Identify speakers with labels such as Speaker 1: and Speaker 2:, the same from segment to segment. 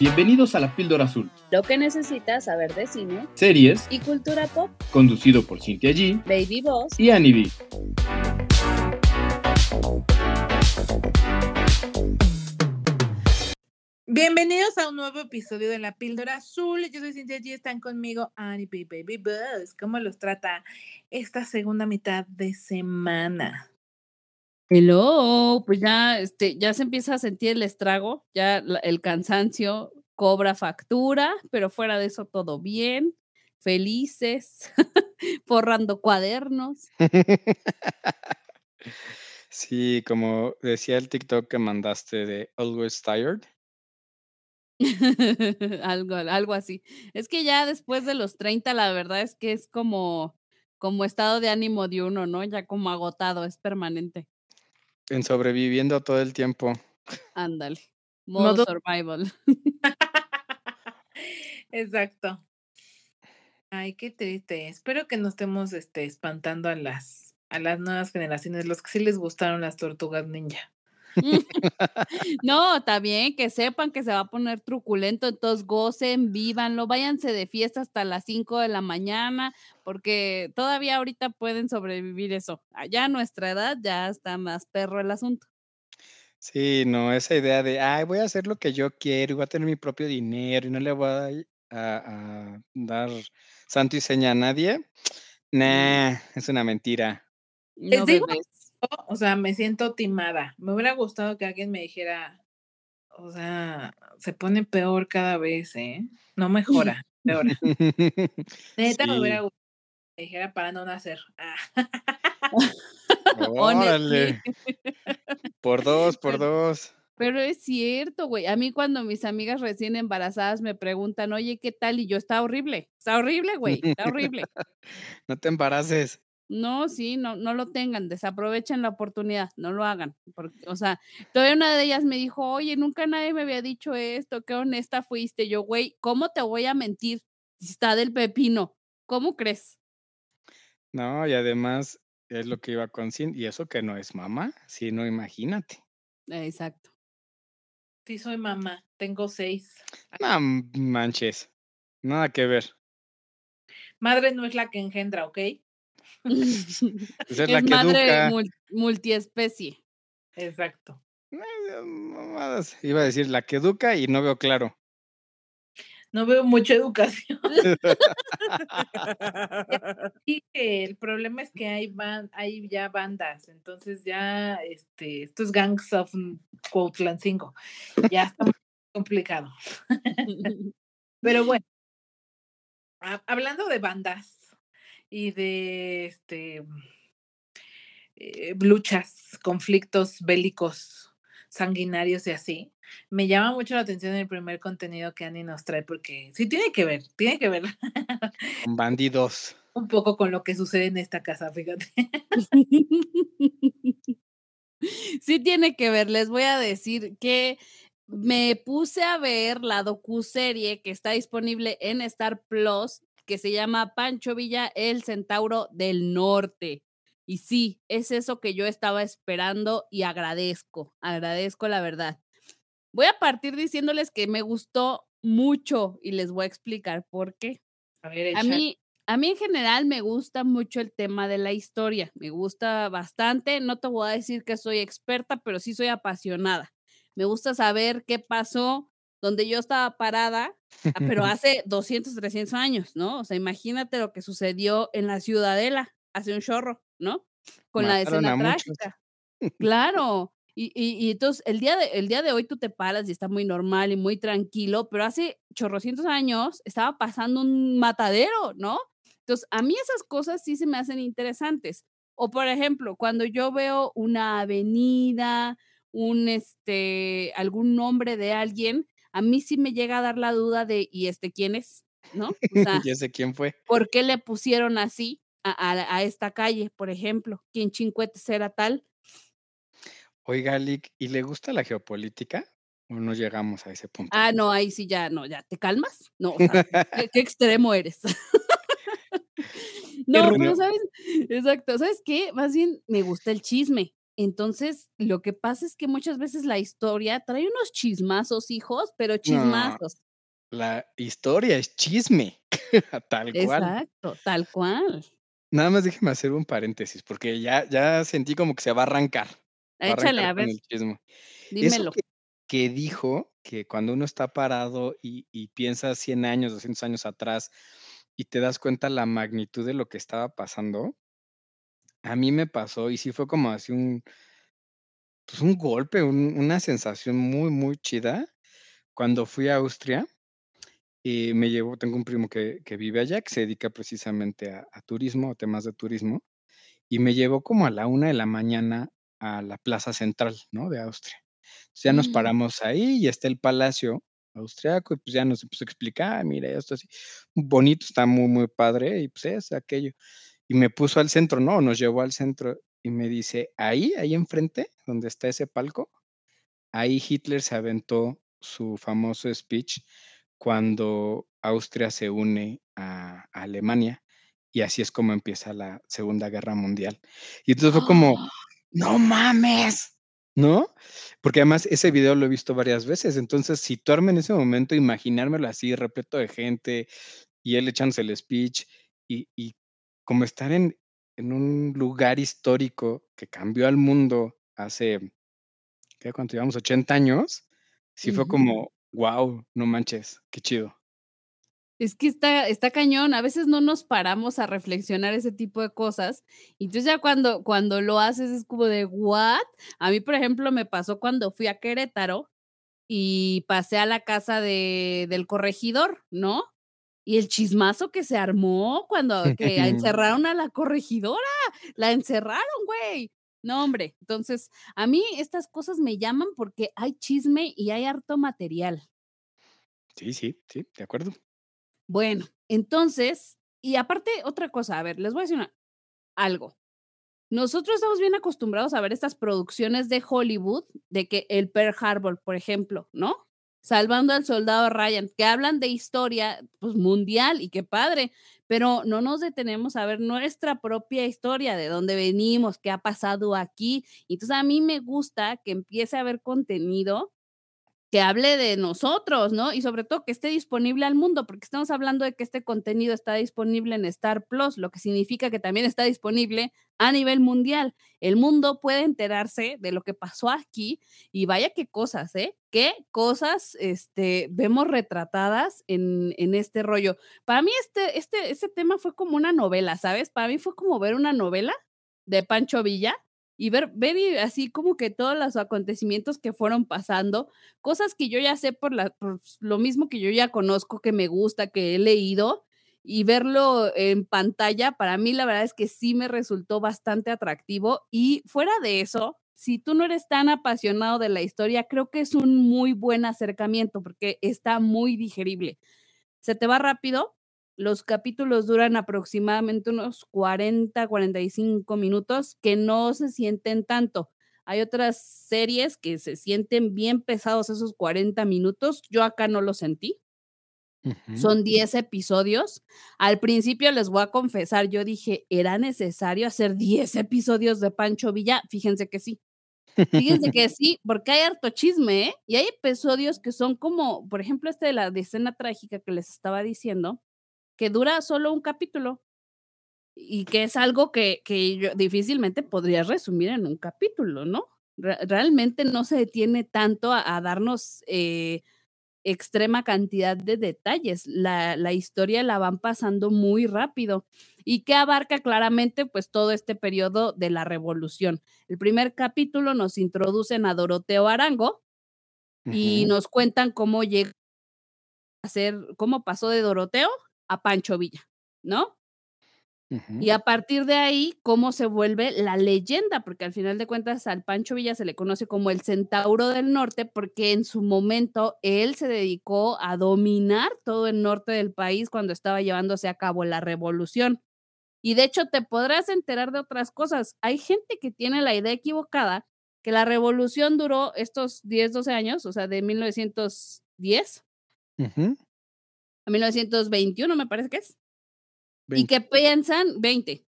Speaker 1: Bienvenidos a la Píldora Azul,
Speaker 2: Lo que necesitas saber de cine
Speaker 1: series
Speaker 2: y cultura pop.
Speaker 1: conducido por Cintia G
Speaker 2: Baby Boss.
Speaker 1: y Annie B.
Speaker 3: Bienvenidos a un nuevo episodio de La Píldora Azul. Yo soy Cintia G. Están conmigo Annie B. Baby Buzz. ¿Cómo los trata esta segunda mitad de semana?
Speaker 2: Hello, pues ya, este, ya se empieza a sentir el estrago, ya el cansancio cobra factura, pero fuera de eso todo bien, felices, forrando cuadernos.
Speaker 4: Sí, como decía el TikTok que mandaste de Always Tired.
Speaker 2: algo, algo así. Es que ya después de los 30, la verdad es que es como, como estado de ánimo de uno, ¿no? Ya como agotado, es permanente.
Speaker 4: En sobreviviendo todo el tiempo.
Speaker 2: Ándale. Modo
Speaker 3: Modo-
Speaker 2: survival.
Speaker 3: Exacto. Ay, qué triste. Espero que no estemos este, espantando a las, a las nuevas generaciones, los que sí les gustaron las tortugas ninja.
Speaker 2: No, bien, que sepan que se va a poner truculento, entonces gocen, vívanlo, váyanse de fiesta hasta las 5 de la mañana, porque todavía ahorita pueden sobrevivir eso. Allá a nuestra edad ya está más perro el asunto.
Speaker 4: Sí, no, esa idea de, ay, voy a hacer lo que yo quiero y voy a tener mi propio dinero y no le voy a, a- a dar santo y seña a nadie. Nah, es una mentira.
Speaker 3: Les
Speaker 2: No
Speaker 3: digo-
Speaker 2: bebés.
Speaker 3: O sea, me siento timada. Me hubiera gustado que alguien me dijera, o sea, se pone peor cada vez, ¿eh? No mejora, peor. Neta, me hubiera
Speaker 4: Sí.
Speaker 3: gustado que me dijera para no nacer. Ah.
Speaker 4: Órale. Por dos, por dos.
Speaker 2: Pero es cierto, güey. A mí cuando mis amigas recién embarazadas me preguntan, oye, ¿qué tal? Y yo, está horrible, está horrible, güey, está horrible.
Speaker 4: No te embaraces.
Speaker 2: No, sí, no, no lo tengan, desaprovechen la oportunidad, no lo hagan. Porque, o sea, todavía una de ellas me dijo, oye, nunca nadie me había dicho esto, qué honesta fuiste. Yo, güey, ¿cómo te voy a mentir? Si está del pepino, ¿cómo crees?
Speaker 4: No, y además es lo que iba con Cin, y eso que no es mamá, si no, imagínate.
Speaker 2: Exacto.
Speaker 3: Sí, soy mamá, tengo seis.
Speaker 4: No manches, nada que ver.
Speaker 3: Madre no es la que engendra, ¿ok?
Speaker 4: Es la
Speaker 2: es
Speaker 4: que
Speaker 2: madre
Speaker 4: educa.
Speaker 2: mul- multiespecie.
Speaker 3: Exacto.
Speaker 4: Mamadas. Iba a decir la que educa y no veo claro.
Speaker 3: No veo mucha educación. Y el problema es que hay, ban hay ya bandas, entonces ya este, estos gangs of Cuautlan 5 ya está muy complicado. Pero bueno, ha- hablando de bandas y de este eh, luchas, conflictos bélicos, sanguinarios y así, me llama mucho la atención el primer contenido que Annie nos trae porque sí tiene que ver, tiene que ver
Speaker 4: Con bandidos.
Speaker 3: un poco con lo que sucede en esta casa, fíjate.
Speaker 2: Sí tiene que ver, les voy a decir que me puse a ver la docuserie que está disponible en Star Plus, que se llama Pancho Villa, el Centauro del Norte. Y sí, es eso que yo estaba esperando y agradezco, agradezco la verdad. Voy a partir diciéndoles que me gustó mucho y les voy a explicar por qué.
Speaker 3: A ver,
Speaker 2: A mí, a mí en general me gusta mucho el tema de la historia, me gusta bastante, no te voy a decir que soy experta, pero sí soy apasionada. Me gusta saber qué pasó donde yo estaba parada, ah, pero hace 200, 300 años, ¿no? O sea, imagínate lo que sucedió en la Ciudadela hace un chorro, ¿no? Con la
Speaker 4: Mataron a
Speaker 2: escena
Speaker 4: muchos.
Speaker 2: trágica. Claro. Y, y, y entonces el día, de, el día de hoy tú te paras y está muy normal y muy tranquilo, pero hace chorrocientos años estaba pasando un matadero, ¿no? Entonces, a mí esas cosas sí se me hacen interesantes. O, por ejemplo, cuando yo veo una avenida, un, este, algún nombre de alguien, a mí sí me llega a dar la duda de, ¿y este quién es? ¿No? O sea,
Speaker 4: ya sé quién fue.
Speaker 2: ¿por qué le pusieron así a, a- a esta calle, por ejemplo? ¿Quién chincuetes era tal?
Speaker 4: Oiga, Lick, ¿y le gusta la geopolítica? ¿O no llegamos a ese punto?
Speaker 2: Ah, no, ahí sí ya, no, ya, ¿te calmas? No, o sea, ¿qué, qué extremo eres? no, pero ¿sabes? Exacto, ¿sabes qué? Más bien me gusta el chisme. Entonces, lo que pasa es que muchas veces la historia trae unos chismazos, hijos, pero chismazos.
Speaker 4: la historia es chisme, tal cual.
Speaker 2: Exacto, tal cual.
Speaker 4: Nada más déjeme hacer un paréntesis, porque ya, ya sentí como que se va a arrancar. va
Speaker 2: Échale,
Speaker 4: arrancar
Speaker 2: a
Speaker 4: con
Speaker 2: ver,
Speaker 4: el chisme. Eso
Speaker 2: dímelo.
Speaker 4: que, que dijo que cuando uno está parado y, y piensa 100 años, 200 años atrás y te das cuenta la magnitud de lo que estaba pasando, a mí me pasó y sí fue como así un, pues un golpe, un- una sensación muy, muy chida cuando fui a Austria y me llevó, tengo un primo que, que vive allá, que se dedica precisamente a, a turismo, a temas de turismo, y me llevó como a la una de la mañana a la plaza central, ¿no? De Austria. Entonces ya nos
Speaker 2: Mm,
Speaker 4: paramos ahí y está el palacio austriaco y pues ya nos empezó a explicar, "Ah, mira, esto así, bonito, está muy, muy padre y pues es aquello. Y me puso al centro, ¿no? Nos llevó al centro y me dice, ahí, ahí enfrente, donde está ese palco, ahí Hitler se aventó su famoso speech cuando Austria se une a, a Alemania y así es como empieza la Segunda Guerra Mundial. Y entonces fue como,
Speaker 2: ¡ah!
Speaker 4: no mames, ¿no? Porque además ese video lo he visto varias veces, entonces situarme en ese momento, imaginármelo así, repleto de gente y él echándose el speech y, y como estar en, en un lugar histórico que cambió al mundo hace, ¿qué? ¿Cuánto llevamos? 80 años, sí fue como, wow, no manches, qué chido.
Speaker 2: Es que está, está cañón. A veces no nos paramos a reflexionar ese tipo de cosas. Y entonces ya cuando, cuando lo haces es como de, ¿what? A mí, por ejemplo, me pasó cuando fui a Querétaro y pasé a la casa de, del corregidor, ¿no? Y el chismazo que se armó cuando que encerraron a la corregidora, la encerraron, güey. No, hombre. Entonces, a mí estas cosas me llaman porque hay chisme y hay harto material.
Speaker 4: Sí, sí, sí, de acuerdo.
Speaker 2: Bueno, entonces, y aparte, otra cosa, a ver, les voy a decir una- algo. Nosotros estamos bien acostumbrados a ver estas producciones de Hollywood, de que el Pearl Harbor, por ejemplo, ¿no? Salvando al soldado Ryan, que hablan de historia pues, mundial y qué padre, pero no nos detenemos a ver nuestra propia historia, de dónde venimos, qué ha pasado aquí. Entonces a mí me gusta que empiece a haber contenido que hable de nosotros, ¿no? Y sobre todo que esté disponible al mundo, porque estamos hablando de que este contenido está disponible en Star Plus, lo que significa que también está disponible a nivel mundial. El mundo puede enterarse de lo que pasó aquí y vaya qué cosas, ¿eh? Qué cosas este, vemos retratadas en, en este rollo. Para mí este, este, este tema fue como una novela, ¿sabes? Para mí fue como ver una novela de Pancho Villa y ver, ver y así como que todos los acontecimientos que fueron pasando, cosas que yo ya sé por, la, por lo mismo que yo ya conozco, que me gusta, que he leído, y verlo en pantalla, para mí la verdad es que sí me resultó bastante atractivo. Y fuera de eso, si tú no eres tan apasionado de la historia, creo que es un muy buen acercamiento porque está muy digerible. Se te va rápido, los capítulos duran aproximadamente unos 40, 45 minutos que no se sienten tanto. Hay otras series que se sienten bien pesados esos 40 minutos. Yo acá no lo sentí. Son 10 episodios. Al principio les voy a confesar, yo dije, ¿era necesario hacer 10 episodios de Pancho Villa? Fíjense que sí. Fíjense que sí, porque hay harto chisme, ¿eh? Y hay episodios que son como, por ejemplo, este de la de escena trágica que les estaba diciendo, que dura solo un capítulo y que es algo que, que yo difícilmente podría resumir en un capítulo, ¿no? Re- realmente no se detiene tanto a, a darnos eh, extrema cantidad de detalles. La, la historia la van pasando muy rápido y que abarca claramente pues todo este periodo de la revolución. El primer capítulo nos introducen a Doroteo Arango y nos cuentan cómo llegó a ser, cómo pasó de Doroteo a Pancho Villa, ¿no? Y a partir de ahí, cómo se vuelve la leyenda, porque al final de cuentas al Pancho Villa se le conoce como el Centauro del Norte, porque en su momento él se dedicó a dominar todo el norte del país cuando estaba llevándose a cabo la revolución. Y de hecho te podrás enterar de otras cosas. Hay gente que tiene la idea equivocada que la revolución duró estos 10, 12 años, o sea, de 1910
Speaker 4: Ujú.
Speaker 2: A 1921, me parece que es. Y
Speaker 4: 20.
Speaker 2: que piensan, 20,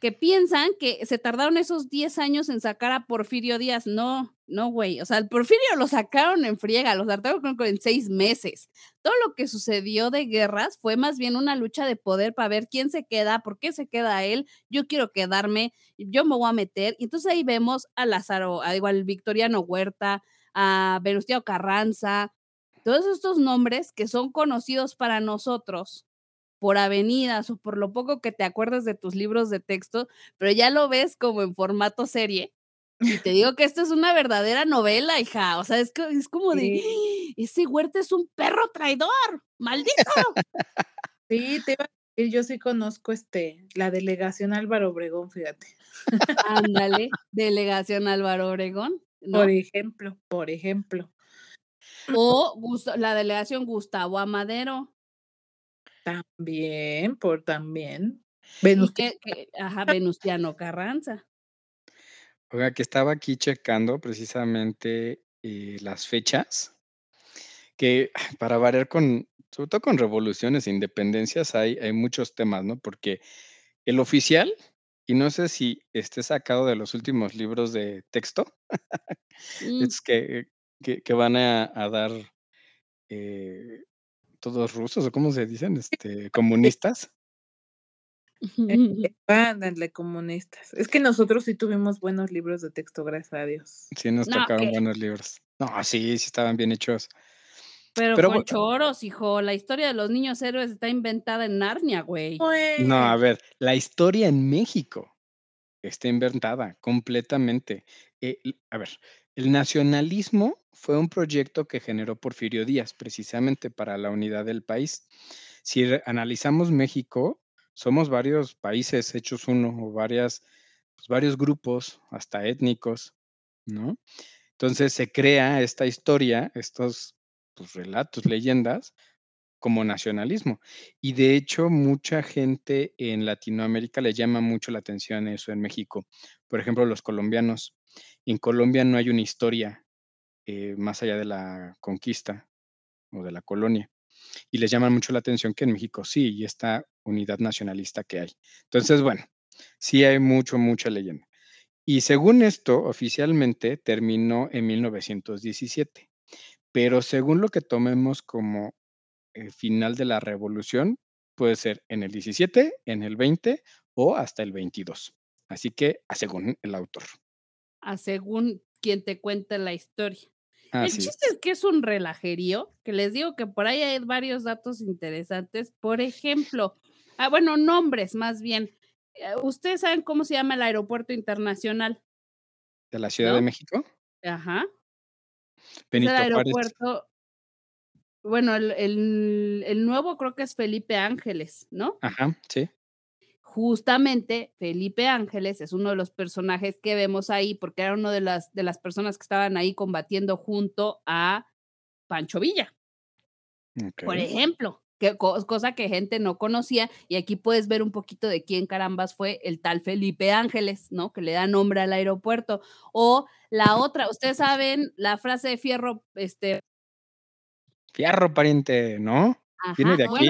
Speaker 2: que piensan que se tardaron esos 10 años en sacar a Porfirio Díaz. No, no, güey. O sea, el Porfirio lo sacaron en friega, lo sacaron en seis meses. Todo lo que sucedió de guerras fue más bien una lucha de poder para ver quién se queda, por qué se queda él. Yo quiero quedarme, yo me voy a meter. Y entonces ahí vemos a Lázaro, a igual Victoriano Huerta, a Venustiano Carranza, todos estos nombres que son conocidos para nosotros por avenidas o por lo poco que te acuerdas de tus libros de texto, pero ya lo ves como en formato serie. Y te digo que esto es una verdadera novela, hija. O sea, es, es como de, ese huerta es un perro traidor, maldito.
Speaker 3: Sí, te iba a decir, yo sí conozco este, la delegación Álvaro Obregón, fíjate.
Speaker 2: Ándale, delegación Álvaro Obregón.
Speaker 3: Por ejemplo, por ejemplo.
Speaker 2: O la delegación Gustavo Amadero.
Speaker 3: También, por también.
Speaker 2: Venustiano. ajá, Venustiano Carranza.
Speaker 4: Oiga, que estaba aquí checando precisamente eh, las fechas, que para variar con, sobre todo con revoluciones e independencias, hay, hay muchos temas, ¿no? Porque el oficial, y no sé si esté sacado de los últimos libros de texto, mm. es que, que, van a, dar eh, todos rusos, o cómo se dicen, este, comunistas.
Speaker 3: Ándale, comunistas. Es que nosotros sí tuvimos buenos libros de texto, gracias a Dios.
Speaker 4: Sí, nos tocaron buenos libros. No, sí, sí estaban bien hechos.
Speaker 2: Pero, con choros, hijo. La historia de los niños héroes está inventada en Narnia, güey.
Speaker 4: No, a ver, la historia en México está inventada completamente. Eh, a ver, el nacionalismo fue un proyecto que generó Porfirio Díaz precisamente para la unidad del país. Si analizamos México, somos varios países hechos uno o varias, pues, varios grupos, hasta étnicos, ¿no? Entonces se crea esta historia, estos pues, relatos, leyendas, como nacionalismo. Y de hecho, mucha gente en Latinoamérica le llama mucho la atención eso en México. Por ejemplo, los colombianos. En Colombia no hay una historia eh, más allá de la conquista o de la colonia. Y les llama mucho la atención que en México sí, y esta unidad nacionalista que hay. Entonces, bueno, sí hay mucho, mucha leyenda. Y según esto, oficialmente terminó en 1917, pero según lo que tomemos como el final de la revolución, puede ser en el 17, en el 20 o hasta el 22. Así que, a según el autor.
Speaker 2: A según quien te cuenta la historia el chiste es. que es un relajerío, que les digo que por ahí hay varios datos interesantes. Por ejemplo, ah, bueno, nombres más bien. Eh, ¿Ustedes saben cómo se llama el aeropuerto internacional?
Speaker 4: ¿De la Ciudad de México?
Speaker 2: Ajá. Benito el aeropuerto, bueno, el, el, el, nuevo creo que es Felipe Ángeles, ¿no?
Speaker 4: Ajá, sí
Speaker 2: justamente Felipe Ángeles es uno de los personajes que vemos ahí porque era uno de las, de las personas que estaban ahí combatiendo junto a Pancho Villa. Por ejemplo, que, cosa que gente no conocía y aquí puedes ver un poquito de quién carambas fue el tal Felipe Ángeles, ¿no? Que le da nombre al aeropuerto. O la otra, ustedes saben la frase de Fierro, este...
Speaker 4: Fierro, pariente, ¿no? ¿Viene de aquí?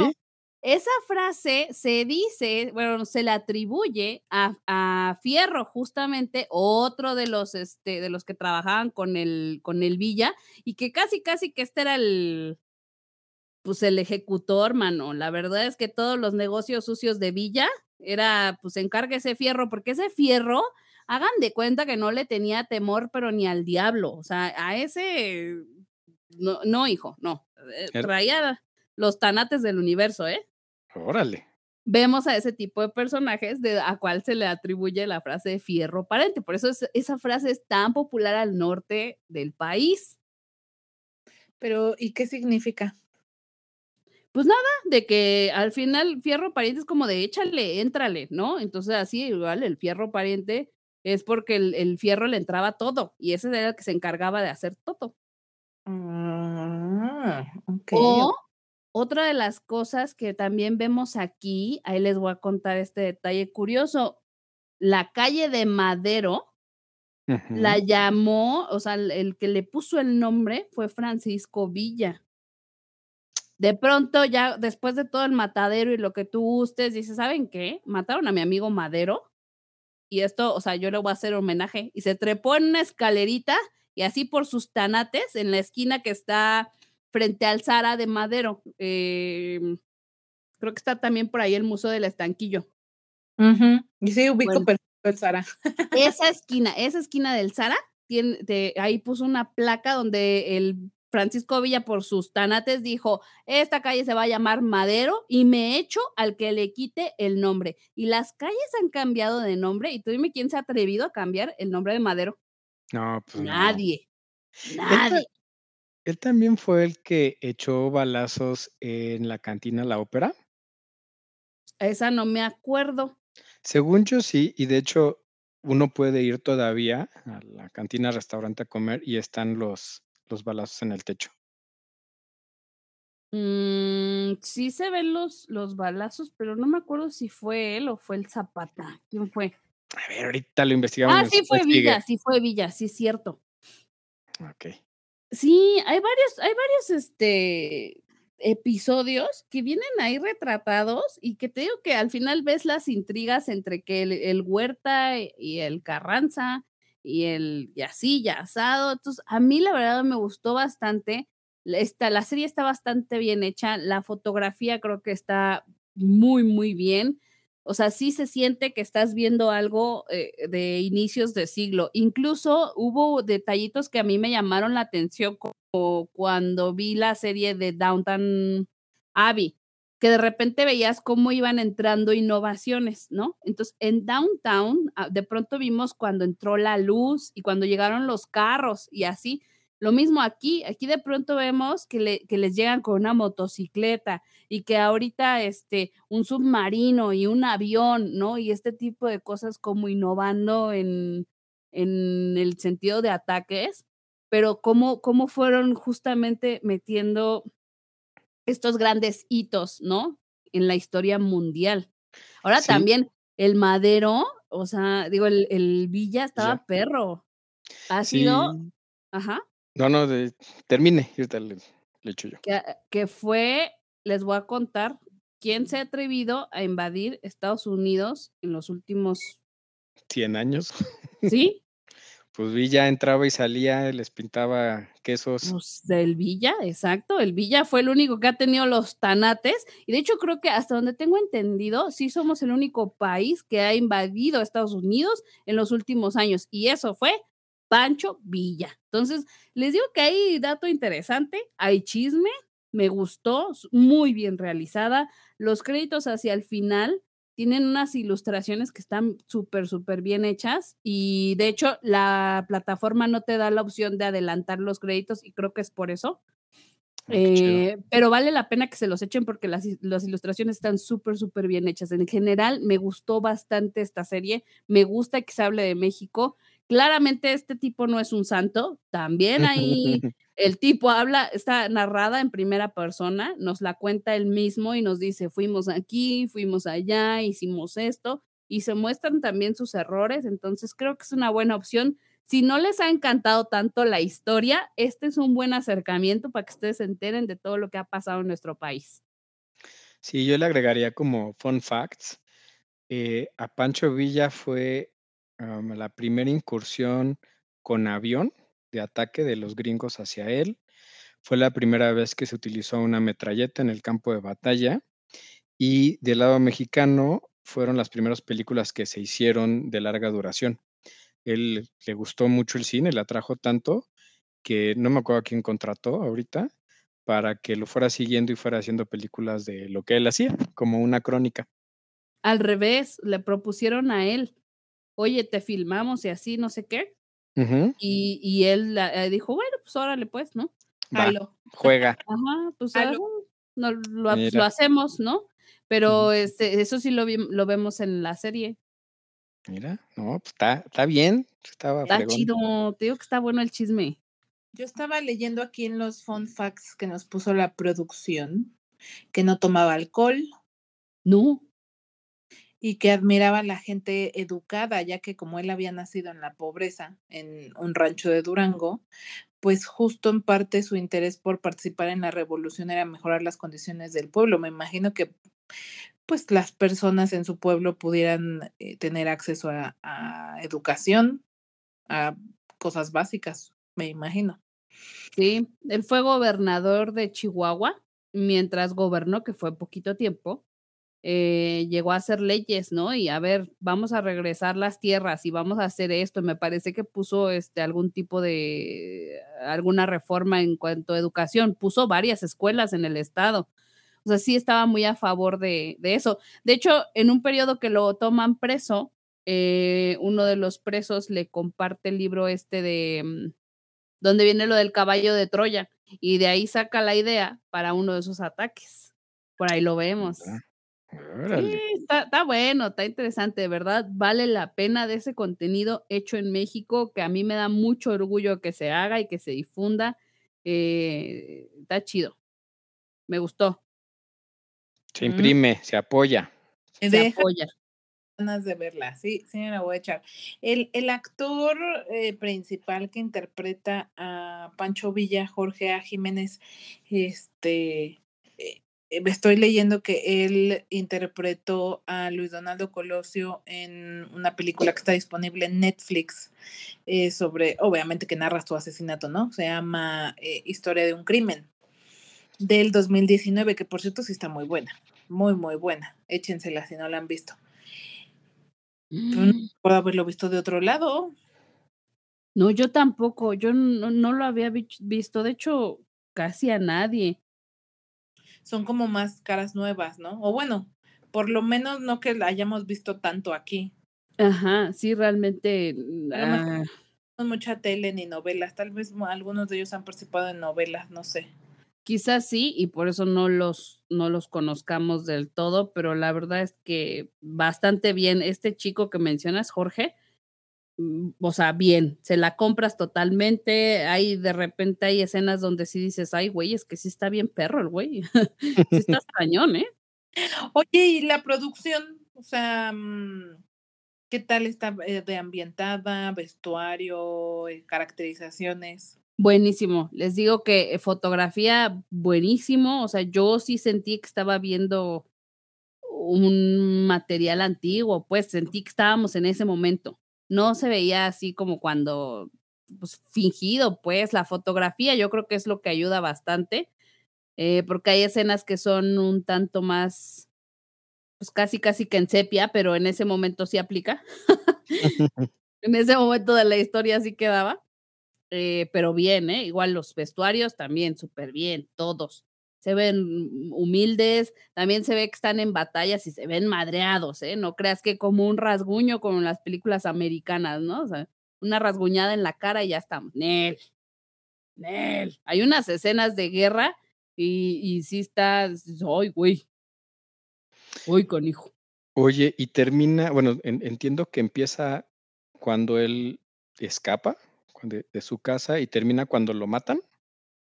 Speaker 2: Esa frase se dice, bueno, se le atribuye a, Fierro, justamente otro de los, este, de los que trabajaban con el, con el Villa, y que casi, casi que este era el, pues el ejecutor, mano. La verdad es que todos los negocios sucios de Villa era, pues encargue ese Fierro, porque ese Fierro, hagan de cuenta que no le tenía temor, pero ni al diablo. O sea, a ese, no, no hijo, no. Eh, traía los tanates del universo, ¿eh?
Speaker 4: Órale.
Speaker 2: Vemos a ese tipo de personajes de, a cual se le atribuye la frase de fierro parente. Por eso esa frase es tan popular al norte del país.
Speaker 3: Pero, ¿y qué significa?
Speaker 2: Pues nada, de que al final fierro pariente es como de échale, éntrale, ¿no? Entonces así igual el fierro pariente es porque el, fierro le entraba todo y ese era el que se encargaba de hacer todo.
Speaker 3: Ah,
Speaker 2: O otra de las cosas que también vemos aquí, ahí les voy a contar este detalle curioso. La calle de Madero la llamó, o sea, el, que le puso el nombre fue Francisco Villa. De pronto, ya después de todo el matadero y lo que tú gustes, dices, ¿saben qué? Mataron a mi amigo Madero. y esto, o sea, yo le voy a hacer homenaje, y se trepó en una escalerita y así por sus tanates en la esquina que está frente al Zara de Madero. em, creo que está también por ahí el Museo del Estanquillo.
Speaker 3: Y sí, ubico
Speaker 2: Bueno.
Speaker 3: perfecto el Sara.
Speaker 2: Esa esquina, esa esquina del Zara, tiene, de- ahí puso una placa donde el Francisco Villa por sus tanates dijo, esta calle se va a llamar Madero y me echo al que le quite el nombre. Y las calles han cambiado de nombre y tú dime quién se ha atrevido a cambiar el nombre de Madero.
Speaker 4: No, pues no.
Speaker 2: Nadie.
Speaker 4: Él,
Speaker 2: Nadie.
Speaker 4: él también fue el que echó balazos en la cantina La Ópera.
Speaker 2: Esa no me acuerdo.
Speaker 4: Según yo sí, y de hecho uno puede ir todavía a la cantina restaurante a comer y están los, los balazos en el techo.
Speaker 2: Mm, sí se ven los, los balazos, pero no me acuerdo si fue él o fue el Zapata. ¿Quién fue?
Speaker 4: A ver, ahorita lo investigamos.
Speaker 2: Ah, sí fue
Speaker 4: sigue.
Speaker 2: Villa, sí fue Villa, sí es cierto.
Speaker 4: Ok.
Speaker 2: Sí, hay varios, hay varios este episodios que vienen ahí retratados y que te digo que al final ves las intrigas entre que el, el Huerta y el Carranza y el y así, ya asado. Entonces, a mí la verdad me gustó bastante. Esta, la serie está bastante bien hecha, la fotografía creo que está muy, muy bien. O sea, sí se siente que estás viendo algo eh, de inicios de siglo. Incluso hubo detallitos que a mí me llamaron la atención como cuando vi la serie de Downtown Abbey, que de repente veías cómo iban entrando innovaciones, ¿no? Entonces, en Downtown, ah, de pronto vimos cuando entró la luz y cuando llegaron los carros y así. Lo mismo aquí, aquí de pronto vemos que, le- que les llegan con una motocicleta y que ahorita este, un submarino y un avión, ¿no? Y este tipo de cosas como innovando en, en el sentido de ataques, pero cómo, cómo fueron justamente metiendo estos grandes hitos, ¿no? En la historia mundial. Ahora
Speaker 4: Sí.
Speaker 2: también el madero, o sea, digo, el, el Villa estaba
Speaker 4: Ya.
Speaker 2: perro. Ha
Speaker 4: Sí.
Speaker 2: sido, ajá,
Speaker 4: No, no, de- termine. ahorita le, le echo yo.
Speaker 2: que, que fue, les voy a contar, quién se ha atrevido a invadir Estados Unidos en los últimos,
Speaker 4: 100 años.
Speaker 2: ¿sí?
Speaker 4: Pues Villa entraba y salía, les pintaba quesos.
Speaker 2: Pues del Villa, exacto. El Villa fue el único que ha tenido los tanates. Y de hecho, creo que hasta donde tengo entendido, sí somos el único país que ha invadido Estados Unidos en los últimos años. Y eso fue Pancho Villa. Entonces, les digo que hay dato interesante, hay chisme, me gustó, muy bien realizada. Los créditos hacia el final tienen unas ilustraciones que están súper, súper bien hechas y de hecho la plataforma no te da la opción de adelantar los créditos y creo que es por eso.
Speaker 4: Ah.
Speaker 2: Eh, pero vale la pena que se los echen porque las, las ilustraciones están súper, súper bien hechas. En general, me gustó bastante esta serie. Me gusta que se hable de México. Claramente este tipo no es un santo. También ahí el tipo habla, está narrada en primera persona, nos la cuenta él mismo y nos dice, fuimos aquí, fuimos allá, hicimos esto, y se muestran también sus errores, entonces creo que es una buena opción. Si no les ha encantado tanto la historia, este es un buen acercamiento para que ustedes se enteren de todo lo que ha pasado en nuestro país.
Speaker 4: Sí, yo le agregaría como fun facts. eh, a Pancho Villa fue la primera incursión con avión de ataque de los gringos hacia él. Fue la primera vez que se utilizó una metralleta en el campo de batalla. Y del lado mexicano fueron las primeras películas que se hicieron de larga duración. Él le gustó mucho el cine, le atrajo tanto que no me acuerdo a quién contrató ahorita para que lo fuera siguiendo y fuera haciendo películas de lo que él hacía, como una crónica.
Speaker 2: Al revés, le propusieron a él, oye, te filmamos y así, no sé qué, y, y él eh, dijo, bueno, pues órale pues, ¿no?
Speaker 4: va, juega.
Speaker 2: Ajá, pues
Speaker 3: Ah,
Speaker 2: ah,
Speaker 3: lo-
Speaker 2: bueno, no, lo, pues, lo hacemos, ¿no? Pero este, eso sí lo, vi- lo vemos en la serie.
Speaker 4: Mira, no, pues está, está bien, estaba
Speaker 2: Está
Speaker 4: fregón.
Speaker 2: chido, te digo que está bueno el chisme.
Speaker 3: Yo estaba leyendo aquí en los fun facts que nos puso la producción que no tomaba alcohol
Speaker 2: No,
Speaker 3: y que admiraba a la gente educada, ya que como él había nacido en la pobreza, en un rancho de Durango, pues justo en parte su interés por participar en la revolución era mejorar las condiciones del pueblo. Me imagino que pues las personas en su pueblo pudieran eh, tener acceso a, a educación, a cosas básicas, me imagino.
Speaker 2: Sí, él fue gobernador de Chihuahua mientras gobernó, que fue poquito tiempo, eh, llegó a hacer leyes, ¿no? Y a ver, vamos a regresar las tierras y vamos a hacer esto. Me parece que puso este, algún tipo de, alguna reforma en cuanto a educación, puso varias escuelas en el estado. O sea, sí estaba muy a favor de, de eso. De hecho, en un periodo que lo toman preso, eh, uno de los presos le comparte el libro este de mm, donde viene lo del caballo de Troya y de ahí saca la idea para uno de esos ataques. Por ahí lo vemos. Sí, está, está, bueno, está interesante, de verdad, vale la pena de ese contenido hecho en México, que a mí me da mucho orgullo que se haga y que se difunda. Eh, está chido. Me gustó.
Speaker 4: Se imprime, se apoya.
Speaker 2: Se apoya.
Speaker 3: Ganas de verla, sí, sí me la voy a echar. El, el actor eh, principal que interpreta a Pancho Villa, Jorge A. Jiménez, este, eh, estoy leyendo que él interpretó a Luis Donaldo Colosio en una película que está disponible en Netflix eh, sobre, obviamente que narra su asesinato, ¿no? Se llama eh, Historia de un crimen del 2019, que por cierto sí está muy buena, muy, muy buena. Échensela si no la han visto. no
Speaker 2: Mm.
Speaker 3: puedo haberlo visto de otro lado.
Speaker 2: No, yo tampoco, yo no, no lo había vi- visto, de hecho, casi a nadie.
Speaker 3: Son como más caras nuevas, ¿no? O bueno, por lo menos no que la hayamos visto tanto aquí.
Speaker 2: Ajá, sí, realmente.
Speaker 3: A lo mejor no mucha tele ni novelas. Tal vez algunos de ellos han participado en novelas, no sé.
Speaker 2: Quizás sí, y por eso no los, no los conozcamos del todo, pero la verdad es que bastante bien. Este chico que mencionas, Jorge, o sea, bien, se la compras totalmente. Hay de repente hay escenas donde sí dices, ay, güey, es que sí está bien perro el güey. sí está cañón, ¿eh?
Speaker 3: Oye, y la producción, o sea, mm, ¿qué tal está eh, de ambientada, vestuario, eh, caracterizaciones?
Speaker 2: Buenísimo. Les digo que eh, fotografía buenísimo. O sea, yo sí sentí que estaba viendo un material antiguo, pues sentí que estábamos en ese momento. No se veía así como cuando, pues fingido, pues la fotografía yo creo que es lo que ayuda bastante, eh, porque hay escenas que son un tanto más, pues casi, casi que en sepia, pero en ese momento sí aplica. en ese momento de la historia sí quedaba. Eh, pero bien, ¿eh? Igual los vestuarios también súper bien, todos. Se ven humildes, también se ve que están en batallas y se ven madreados, ¿eh? No creas que como un rasguño como en las películas americanas, ¿no? O sea, una rasguñada en la cara y ya estamos. Nel, Nel. Hay unas escenas de guerra y, y sí está, ay, güey. Uy, conijo.
Speaker 4: Oye, y termina, bueno, en- entiendo que empieza cuando él escapa cuando- de su casa y termina cuando lo matan.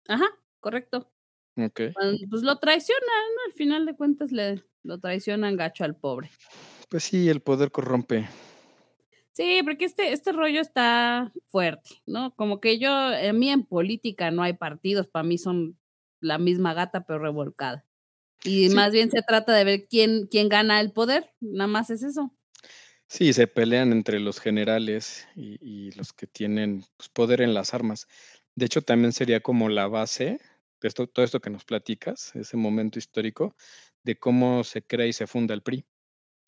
Speaker 2: Ajá, correcto.
Speaker 4: Ok.
Speaker 2: Cuando, Pues lo traicionan, ¿no? Al final de cuentas le lo traicionan gacho al pobre.
Speaker 4: Pues sí, el poder corrompe.
Speaker 2: Sí, porque este, este rollo está fuerte, ¿no? Como que yo, a mí en política no hay partidos, para mí son la misma gata pero revolcada. Y
Speaker 4: Sí.
Speaker 2: más bien se trata de ver quién, quién gana el poder, nada más es eso.
Speaker 4: Sí, se pelean entre los generales y, y los que tienen pues, poder en las armas. De hecho, también sería como la base de esto, todo esto que nos platicas, ese momento histórico, de cómo se crea y se funda el PRI.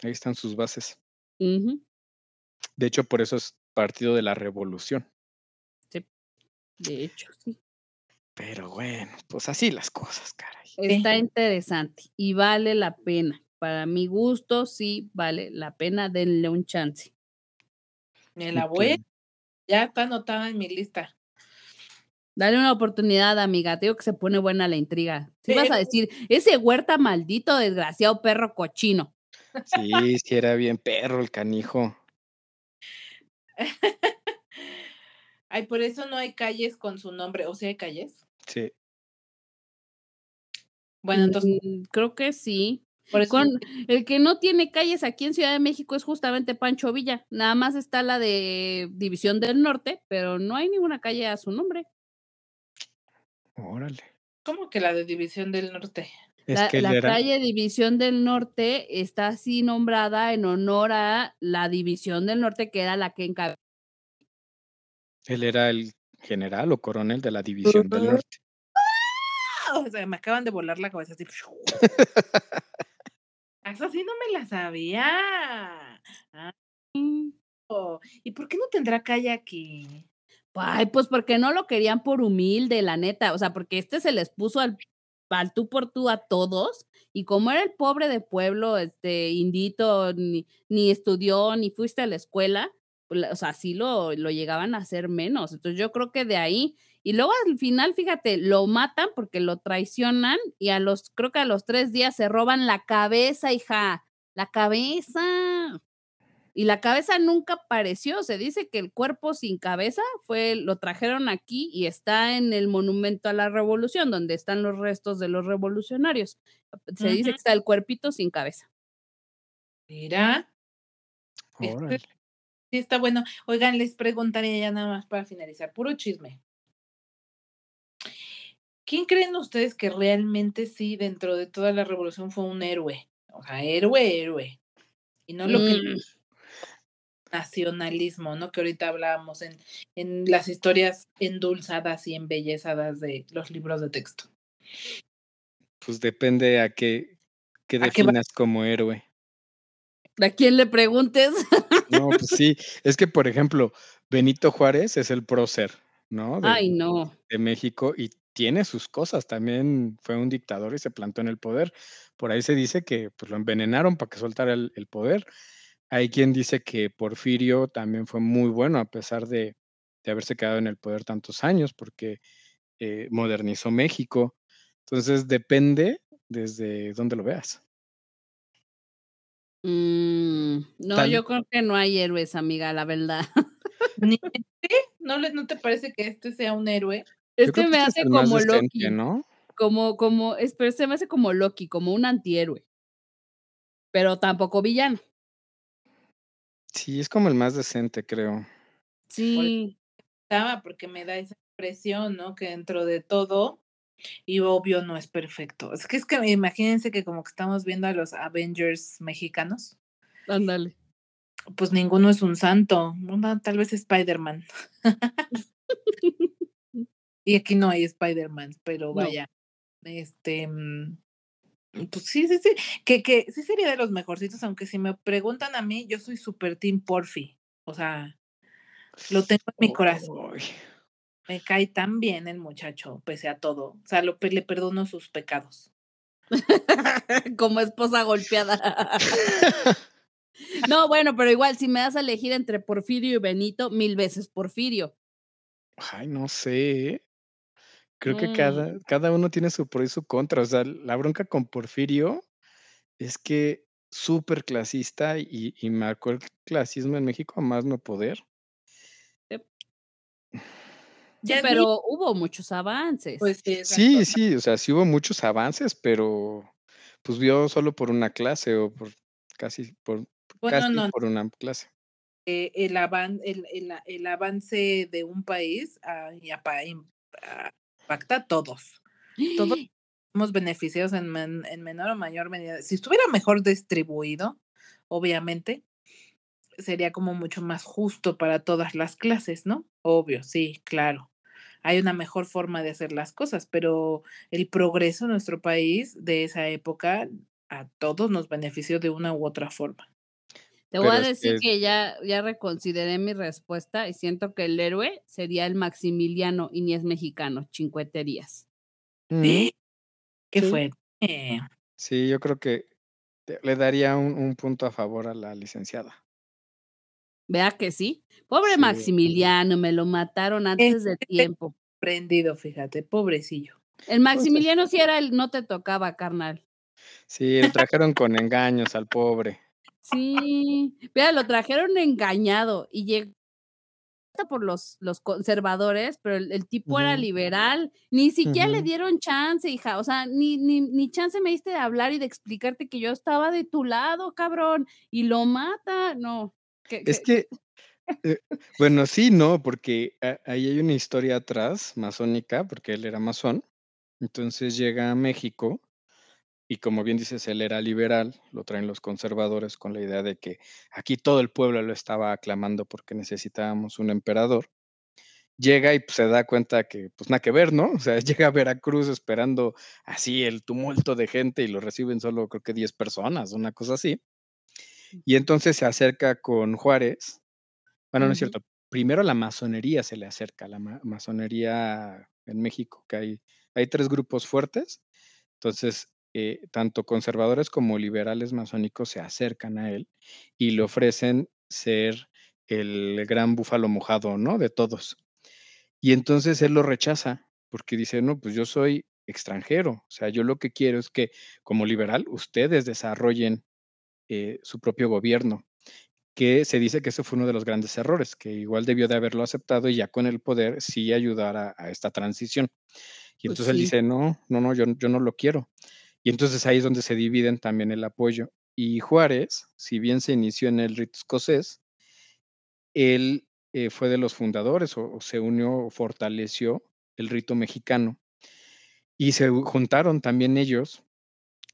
Speaker 4: Ahí están sus bases. De hecho, por eso es partido de la revolución.
Speaker 2: sí, de hecho, sí.
Speaker 4: Pero bueno, pues así las cosas, caray.
Speaker 2: Está interesante y vale la pena. Para mi gusto, sí vale la pena, denle un chance.
Speaker 3: Me la
Speaker 4: Ok.
Speaker 3: voy. a- Ya está anotada en mi lista.
Speaker 2: Dale una oportunidad, amiga. Te digo que se pone buena la intriga. Si vas a
Speaker 3: Sí.
Speaker 2: decir, ese huerta maldito, desgraciado perro cochino.
Speaker 4: Sí, sí era bien perro el canijo.
Speaker 3: Ay, por eso no hay calles con su nombre. ¿O sea, hay calles?
Speaker 4: Sí.
Speaker 3: Bueno, entonces,
Speaker 2: Mm, creo que sí.
Speaker 3: por eso.
Speaker 2: Con el que no tiene calles aquí en Ciudad de México es justamente Pancho Villa. Nada más está la de División del Norte, pero no hay ninguna calle a su nombre.
Speaker 4: Órale.
Speaker 3: ¿Cómo que la de División del Norte?
Speaker 4: Es
Speaker 2: La,
Speaker 4: que él
Speaker 2: la
Speaker 4: era
Speaker 2: calle División del Norte está así nombrada en honor a la División del Norte, que era la que encabezaba.
Speaker 4: él era el general o coronel de la División del Norte.
Speaker 3: ¡Ah! O sea, me acaban de volar la cabeza así. Eso sí no me la sabía. Ah, oh, ¿Y por qué no tendrá calle aquí?
Speaker 2: Ay, pues porque no lo querían por humilde, la neta. O sea, porque este se les puso al, al tú por tú a todos. Y como era el pobre de pueblo, este, indito, ni, ni estudió, ni fuiste a la escuela, pues, o sea, sí lo, lo llegaban a hacer menos. Entonces yo creo que de ahí. Y luego al final, fíjate, lo matan porque lo traicionan y a los, creo que a los tres días se roban la cabeza, hija. La cabeza. Y la cabeza nunca apareció. Se dice que el cuerpo sin cabeza fue, lo trajeron aquí y está en el monumento a la revolución, donde están los restos de los revolucionarios. Se dice que está el cuerpito sin cabeza.
Speaker 3: Mira, este, sí está bueno. Oigan, les preguntaría ya nada más para finalizar, puro chisme. ¿Quién creen ustedes que realmente sí, dentro de toda la revolución, fue un héroe? O sea, héroe, héroe. Y no lo que
Speaker 2: Mm,
Speaker 3: nacionalismo, ¿no? Que ahorita hablábamos en, en las historias endulzadas y embellezadas de los libros de texto.
Speaker 4: Pues depende a qué, qué definas como héroe.
Speaker 2: ¿A quién le preguntes?
Speaker 4: No, pues sí. Es que, por ejemplo, Benito Juárez es el prócer, ¿no? De,
Speaker 2: Ay, no.
Speaker 4: de México y tiene sus cosas. También fue un dictador y se plantó en el poder. Por ahí se dice que pues, lo envenenaron para que soltara el, el poder. Hay quien dice que Porfirio también fue muy bueno a pesar de, de haberse quedado en el poder tantos años porque eh, modernizó México. Entonces depende desde dónde lo veas.
Speaker 2: Mm, no,
Speaker 4: Tal-
Speaker 2: yo creo que no hay héroes, amiga, la verdad.
Speaker 3: ¿No, le- ¿No te parece que este sea un héroe?
Speaker 2: Es
Speaker 4: creo
Speaker 2: que me
Speaker 4: este
Speaker 2: hace como Loki.
Speaker 4: ¿no?
Speaker 2: Como, como, es, pero se me hace como Loki, como un antihéroe. Pero tampoco villano.
Speaker 4: Sí, es como el más decente, creo.
Speaker 2: Sí.
Speaker 3: Estaba porque me da esa impresión, ¿no? Que dentro de todo, y obvio no es perfecto. Es que es que imagínense que como que estamos viendo a los Avengers mexicanos,
Speaker 2: Ándale.
Speaker 3: pues ninguno es un santo. Una, tal vez Spider-Man. y aquí no hay Spider-Man, pero
Speaker 2: No.
Speaker 3: vaya. Este. Pues sí, sí, sí. Que, que sí sería de los mejorcitos, aunque si me preguntan a mí, yo soy super team Porfi. O sea, lo tengo en mi corazón. Me cae tan bien el muchacho, pese a todo. O sea, lo, le perdono sus pecados.
Speaker 2: como esposa golpeada. no, bueno, pero igual, si me das a elegir entre Porfirio y Benito, mil veces Porfirio.
Speaker 4: Ay, no sé. Creo que
Speaker 2: Mm.
Speaker 4: cada, cada uno tiene su pro y su contra. O sea, la bronca con Porfirio es que súper clasista y, y marcó el clasismo en México a más no poder.
Speaker 2: Sí,
Speaker 3: Ya di-
Speaker 2: pero hubo muchos avances.
Speaker 3: Pues sí,
Speaker 4: Sí, sí, o sea, sí hubo muchos avances, pero pues vio solo por una clase o por casi por
Speaker 3: Bueno,
Speaker 4: casi
Speaker 3: no,
Speaker 4: por una clase.
Speaker 3: eh, el, avan- el, el, a- el avance de un país apa- im- ah, impacta a todos. Todos somos beneficiados en, men- en menor o mayor medida. Si estuviera mejor distribuido, obviamente, sería como mucho más justo para todas las clases, ¿no? Obvio, sí, claro. Hay una mejor forma de hacer las cosas, pero el progreso en nuestro país de esa época a todos nos benefició de una u otra forma.
Speaker 2: Te voy a
Speaker 4: es
Speaker 2: decir
Speaker 4: que-
Speaker 2: que ya, ya reconsideré mi respuesta y siento que el héroe sería el Maximiliano y ni es mexicano, chincueterías.
Speaker 4: Mm,
Speaker 3: ¿Qué
Speaker 4: Sí.
Speaker 3: fue? Eh,
Speaker 4: Sí, yo creo que te- le daría un, un punto a favor a la licenciada.
Speaker 2: Vea que sí. Pobre
Speaker 4: Sí.
Speaker 2: Maximiliano, me lo mataron antes de tiempo.
Speaker 3: prendido, fíjate, pobrecillo.
Speaker 2: El Maximiliano sí era el no te tocaba, carnal.
Speaker 4: Sí, lo trajeron con engaños al pobre.
Speaker 2: Sí, vea, lo trajeron engañado y llegó por los, los conservadores, pero el, el tipo era liberal. Ni siquiera le dieron chance, hija. O sea, ni, ni, ni chance me diste de hablar y de explicarte que yo estaba de tu lado, cabrón. Y lo mata. No. que-
Speaker 4: Es
Speaker 2: que-
Speaker 4: que, eh, bueno, sí, no, porque ahí hay una historia atrás, masónica, porque él era masón. Entonces llega a México y como bien dices, él era liberal, lo traen los conservadores con la idea de que aquí todo el pueblo lo estaba aclamando porque necesitábamos un emperador. Llega y pues, se da cuenta que pues nada que ver, ¿no? O sea, llega a Veracruz esperando así el tumulto de gente y lo reciben solo creo que 10 personas, una cosa así. Y entonces se acerca con Juárez. Bueno, no es cierto. Primero la masonería se le acerca, la ma- masonería en México, que hay, hay tres grupos fuertes. Entonces, eh, tanto conservadores como liberales masónicos se acercan a él y le ofrecen ser el gran búfalo mojado, ¿no? De todos. Y entonces él lo rechaza porque dice, no, pues yo soy extranjero. O sea, yo lo que quiero es que como liberal ustedes desarrollen eh, su propio gobierno, que se dice que eso fue uno de los grandes errores, que igual debió de haberlo aceptado y ya con el poder sí ayudar a, a esta transición. Y
Speaker 2: Pues
Speaker 4: entonces él dice, no, no, no, yo, yo no lo quiero. Y entonces ahí es donde se dividen también el apoyo. Y Juárez, si bien se inició en el rito escocés, él eh, fue de los fundadores o, o se unió o fortaleció el rito mexicano. Y se juntaron también ellos.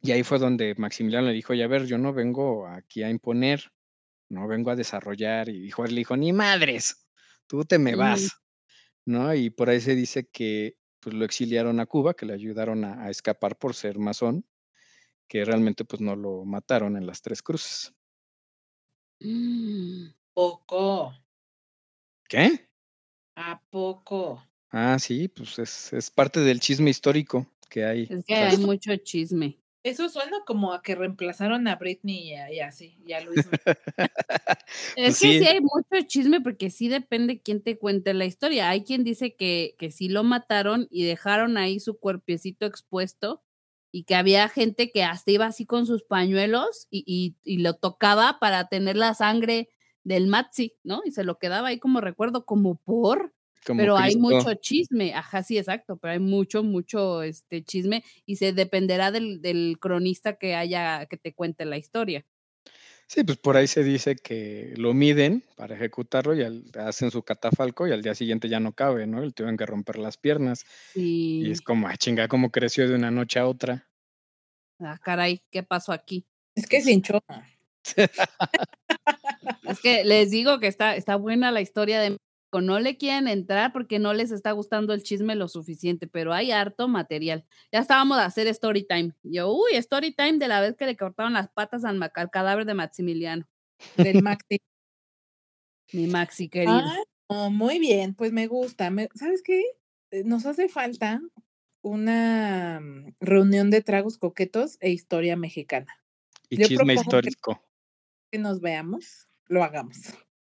Speaker 4: Y ahí fue donde Maximiliano le dijo, ya ver, yo no vengo aquí a imponer, no vengo a desarrollar. Y Juárez le dijo, ni madres, tú te me vas, ¿no? Y por ahí se dice que pues lo exiliaron a Cuba, que le ayudaron a, a escapar por ser masón, que realmente pues no lo mataron en las Tres Cruces.
Speaker 2: Mm.
Speaker 3: Poco.
Speaker 4: ¿Qué?
Speaker 3: ¿A poco?
Speaker 4: Ah, sí, pues es, es parte del chisme histórico que hay.
Speaker 2: Es que hay mucho chisme.
Speaker 3: Eso suena como a que reemplazaron a Britney y, a- y así, y a Luis. Miguel.
Speaker 2: Es
Speaker 4: Pues
Speaker 2: que sí
Speaker 4: sí.
Speaker 2: hay mucho chisme porque sí depende quién te cuente la historia. Hay quien dice que, que sí lo mataron y dejaron ahí su cuerpecito expuesto y que había gente que hasta iba así con sus pañuelos y, y- y lo tocaba para tener la sangre del Matzi, ¿no? Y se lo quedaba ahí como recuerdo, como por,
Speaker 4: Como
Speaker 2: pero hay mucho chisme, ajá, sí, exacto, pero hay mucho, mucho este chisme y se dependerá del, del cronista que haya, que te cuente la historia.
Speaker 4: Sí, pues por ahí se dice que lo miden para ejecutarlo y al- hacen su catafalco y al día siguiente ya no cabe, ¿no? Le tuvieron que romper las piernas. Y es como, ah, chinga, ¿cómo creció de una noche a otra?
Speaker 2: Ah, caray, ¿qué pasó aquí?
Speaker 3: Es que sin hinchó.
Speaker 2: Es que les digo que está, está buena la historia de. No le quieren entrar porque no les está gustando el chisme lo suficiente, pero hay harto material. Ya estábamos a hacer story time. Yo, uy, story time de la vez que le cortaron las patas al, cadáver de Maximiliano,
Speaker 3: Del Maxi.
Speaker 2: mi Maxi querido.
Speaker 3: Ah, muy bien, pues me gusta. me- ¿Sabes qué? Eh, Nos hace falta una mm, reunión de tragos coquetos e historia mexicana.
Speaker 4: y
Speaker 3: Yo
Speaker 4: chisme
Speaker 3: que,
Speaker 4: histórico.
Speaker 3: que nos veamos, lo hagamos.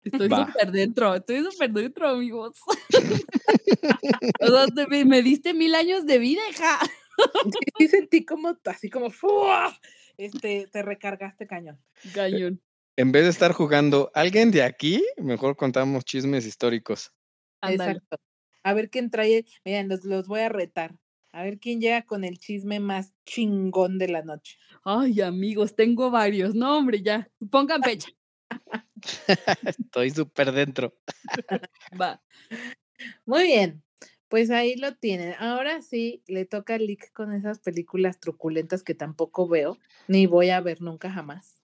Speaker 2: Estoy súper dentro, estoy súper dentro, amigos. o sea, te- me, me diste mil años de vida, hija.
Speaker 3: Sí, sentí como, así como, ¡fua! este, te recargaste cañón.
Speaker 2: Cañón.
Speaker 4: En vez de estar jugando alguien de aquí, mejor contamos chismes históricos.
Speaker 3: Exacto. A ver quién trae, miren, los, los voy a retar. A ver quién llega con el chisme más chingón de la noche.
Speaker 2: Ay, amigos, tengo varios. No, hombre, ya. Pongan fecha.
Speaker 4: Estoy súper dentro.
Speaker 2: Va.
Speaker 3: Muy bien, pues ahí lo tienen. Ahora sí, le toca a Lick con esas películas truculentas que tampoco veo, ni voy a ver nunca jamás.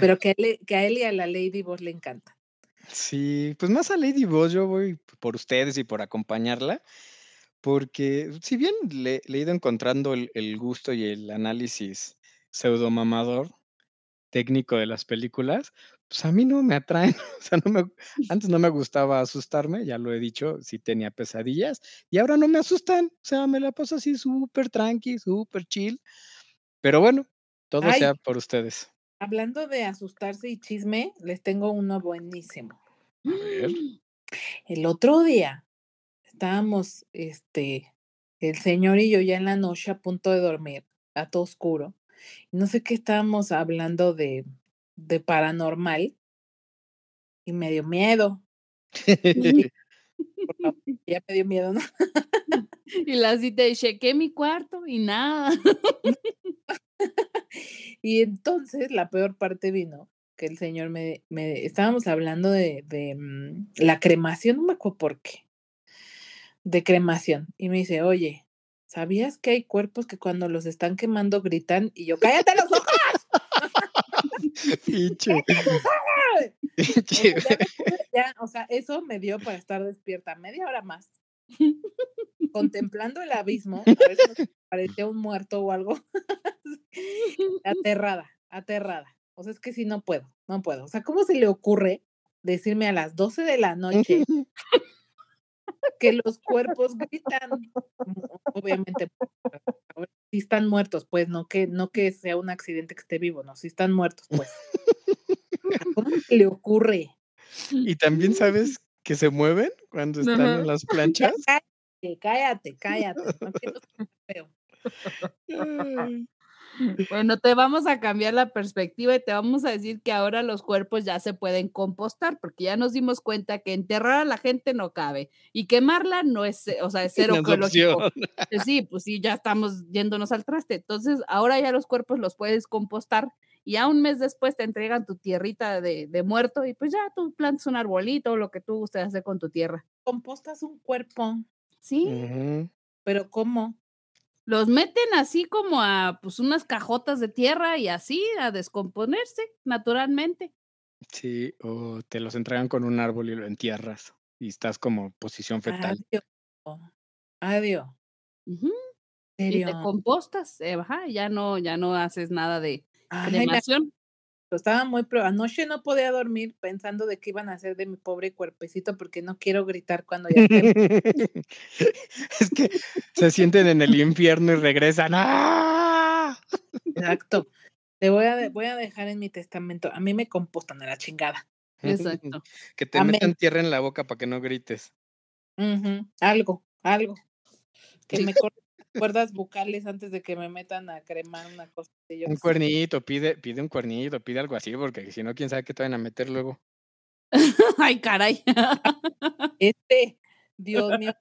Speaker 3: Pero que a él, que a él y a la Lady Boss le encanta.
Speaker 4: Sí, pues más a Lady Boss yo voy por ustedes y por acompañarla, porque si bien le, le he ido encontrando el, el gusto y el análisis pseudomamador técnico de las películas, pues a mí no me atraen. O sea, no me, antes no me gustaba asustarme, ya lo he dicho, sí tenía pesadillas, y ahora no me asustan. O sea, me la paso así súper tranqui, súper chill. Pero bueno, todo
Speaker 3: Ay,
Speaker 4: sea por ustedes.
Speaker 3: hablando de asustarse y chisme, les tengo uno buenísimo.
Speaker 4: A ver.
Speaker 3: El otro día estábamos, este, el señor y yo ya en la noche a punto de dormir, a todo oscuro. Y No sé qué estábamos hablando de, de paranormal y me dio miedo. Y, favor, ya me dio miedo, ¿no?
Speaker 2: Y la cita de chequé mi cuarto y nada.
Speaker 3: Y entonces la peor parte vino que el señor me, me estábamos hablando de, de mm, la cremación, no me acuerdo por qué, de cremación. Y me dice, oye, ¿sabías que hay cuerpos que cuando los están quemando gritan y yo, cállate los ojos?
Speaker 4: Pinche.
Speaker 3: Ya o sea, eso me dio para estar despierta media hora más, contemplando el abismo, a ver si parecía un muerto o algo. aterrada, aterrada. O sea, es que sí, no puedo, no puedo. O sea, ¿cómo se le ocurre decirme a las 12 de la noche que los cuerpos gritan? Obviamente, sí están muertos, pues, no que, no que sea un accidente que esté vivo, no, sí están muertos, pues. ¿Cómo se le ocurre?
Speaker 4: Y también sabes que se mueven cuando están
Speaker 2: Ajá.
Speaker 4: en las planchas.
Speaker 3: cállate, cállate, cállate. No feo.
Speaker 4: Ay,
Speaker 2: Bueno, te vamos a cambiar la perspectiva y te vamos a decir que ahora los cuerpos ya se pueden compostar, porque ya nos dimos cuenta que enterrar a la gente no cabe y quemarla no es, eh, o sea, es cero
Speaker 4: no
Speaker 2: ecológico. Eh, Sí, pues sí, ya estamos yéndonos al traste. Entonces, ahora ya los cuerpos los puedes compostar y ya un mes después te entregan tu tierrita de, de muerto y pues ya tú plantas un arbolito o lo que tú gustes hacer con tu tierra.
Speaker 3: Compostas un cuerpo,
Speaker 2: Sí,
Speaker 3: pero ¿cómo?
Speaker 2: Los meten así como a pues unas cajotas de tierra y así a descomponerse naturalmente.
Speaker 4: Sí, o te los entregan con un árbol y lo entierras y estás como posición fetal.
Speaker 3: Adiós. Adiós.
Speaker 2: Ujú,
Speaker 3: ¿En
Speaker 2: Y te compostas, eh, ajá, ya no, ya no haces nada de
Speaker 3: Ay,
Speaker 2: cremación.
Speaker 3: estaba muy pro. Anoche no podía dormir pensando de qué iban a hacer de mi pobre cuerpecito porque no quiero gritar cuando ya
Speaker 4: es que se sienten en el infierno y regresan. ¡Ah!
Speaker 3: Exacto. Le voy a, voy a dejar en mi testamento. A mí me compostan a la chingada.
Speaker 2: Exacto.
Speaker 4: Que te
Speaker 3: Amén.
Speaker 4: metan tierra en la boca para que no grites.
Speaker 3: Algo, algo. Que me corten cuerdas bucales antes de que me metan a cremar una cosa. así, yo
Speaker 4: Un cuernito, pide, pide un cuernito, pide algo así, porque si no, quién sabe qué te van a meter luego.
Speaker 2: Ay, caray.
Speaker 3: Este, Dios mío,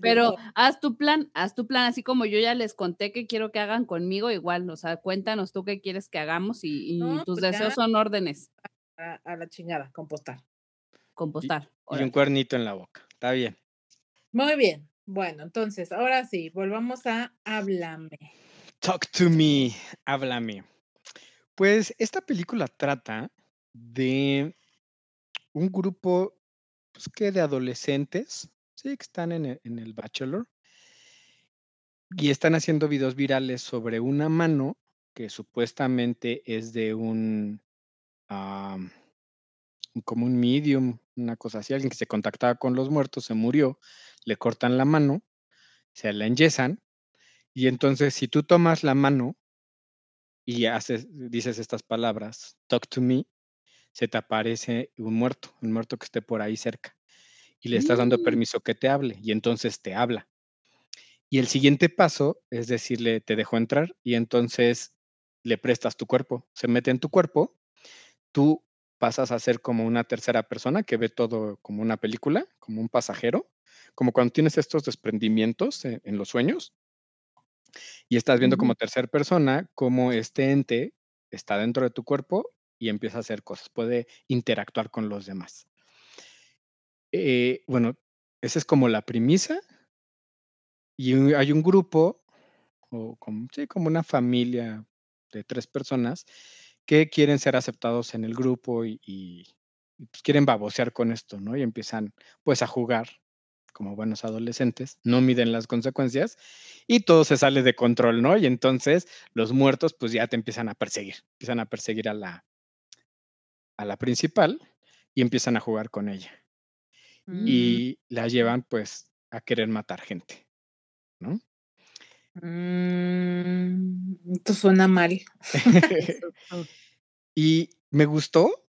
Speaker 2: Pero haz tu plan, haz tu plan, así como yo ya les conté que quiero que hagan conmigo, igual, o sea, cuéntanos tú qué quieres que hagamos y, y
Speaker 3: No,
Speaker 2: tus
Speaker 3: pues
Speaker 2: deseos son órdenes,
Speaker 3: a, a la chingada, compostar.
Speaker 2: compostar.
Speaker 4: Y un cuernito en la boca. Está bien.
Speaker 3: Muy bien. Bueno, entonces, ahora sí, volvamos a háblame.
Speaker 4: Talk to me, háblame. Pues esta película trata de un grupo, pues que de adolescentes, sí, que están en el, en el Bachelor y están haciendo videos virales sobre una mano que supuestamente es de un, am, como un medium, una cosa así, alguien que se contactaba con los muertos, se murió, le cortan la mano, se la enyesan y entonces si tú tomas la mano y haces, dices estas palabras, talk to me, se te aparece un muerto, un muerto que esté por ahí cerca y le estás dando
Speaker 2: Mm.
Speaker 4: permiso que te hable y entonces te habla. Y el siguiente paso es decirle, te dejo entrar y entonces le prestas tu cuerpo, se mete en tu cuerpo, tú pasas a ser como una tercera persona que ve todo como una película, como un pasajero, como cuando tienes estos desprendimientos en, en los sueños y estás viendo como tercera persona cómo este ente está dentro de tu cuerpo y empieza a hacer cosas, puede interactuar con los demás. Eh, bueno, esa es como la premisa y hay un grupo, o como, sí, como una familia de tres personas que quieren ser aceptados en el grupo y, pues, quieren babosear con esto, ¿no? Y empiezan pues a jugar como buenos adolescentes, no miden las consecuencias y todo se sale de control, ¿no? Y entonces los muertos pues ya te empiezan a perseguir, empiezan a perseguir a la, a la principal y empiezan a jugar con ella
Speaker 3: Mm,
Speaker 4: y la llevan pues a querer matar gente, ¿no?
Speaker 3: Mm, esto suena mal.
Speaker 4: Y me gustó,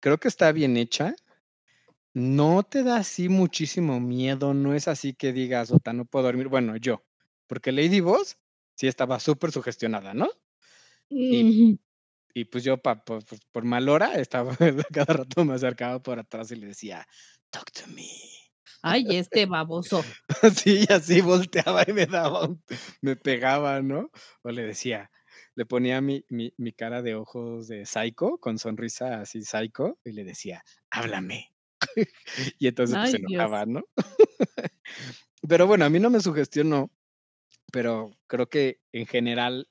Speaker 4: creo que está bien hecha. No te da así muchísimo miedo, no es así que digas, Ota, no puedo dormir. Bueno, yo, porque Lady Boss sí estaba súper sugestionada, ¿no? Y, y pues yo, pa- por, por- por mal hora, estaba cada rato me acercaba por atrás y le decía, talk to me.
Speaker 2: Ay, este baboso.
Speaker 4: Así, así volteaba y me daba, un- me pegaba, ¿no? O le decía, le ponía mi, mi, mi cara de ojos de psycho, con sonrisa así psycho, y le decía, háblame. y entonces pues, se
Speaker 2: Ay, Dios.
Speaker 4: enojaba, ¿no? Pero bueno, a mí no me sugestionó pero creo que en general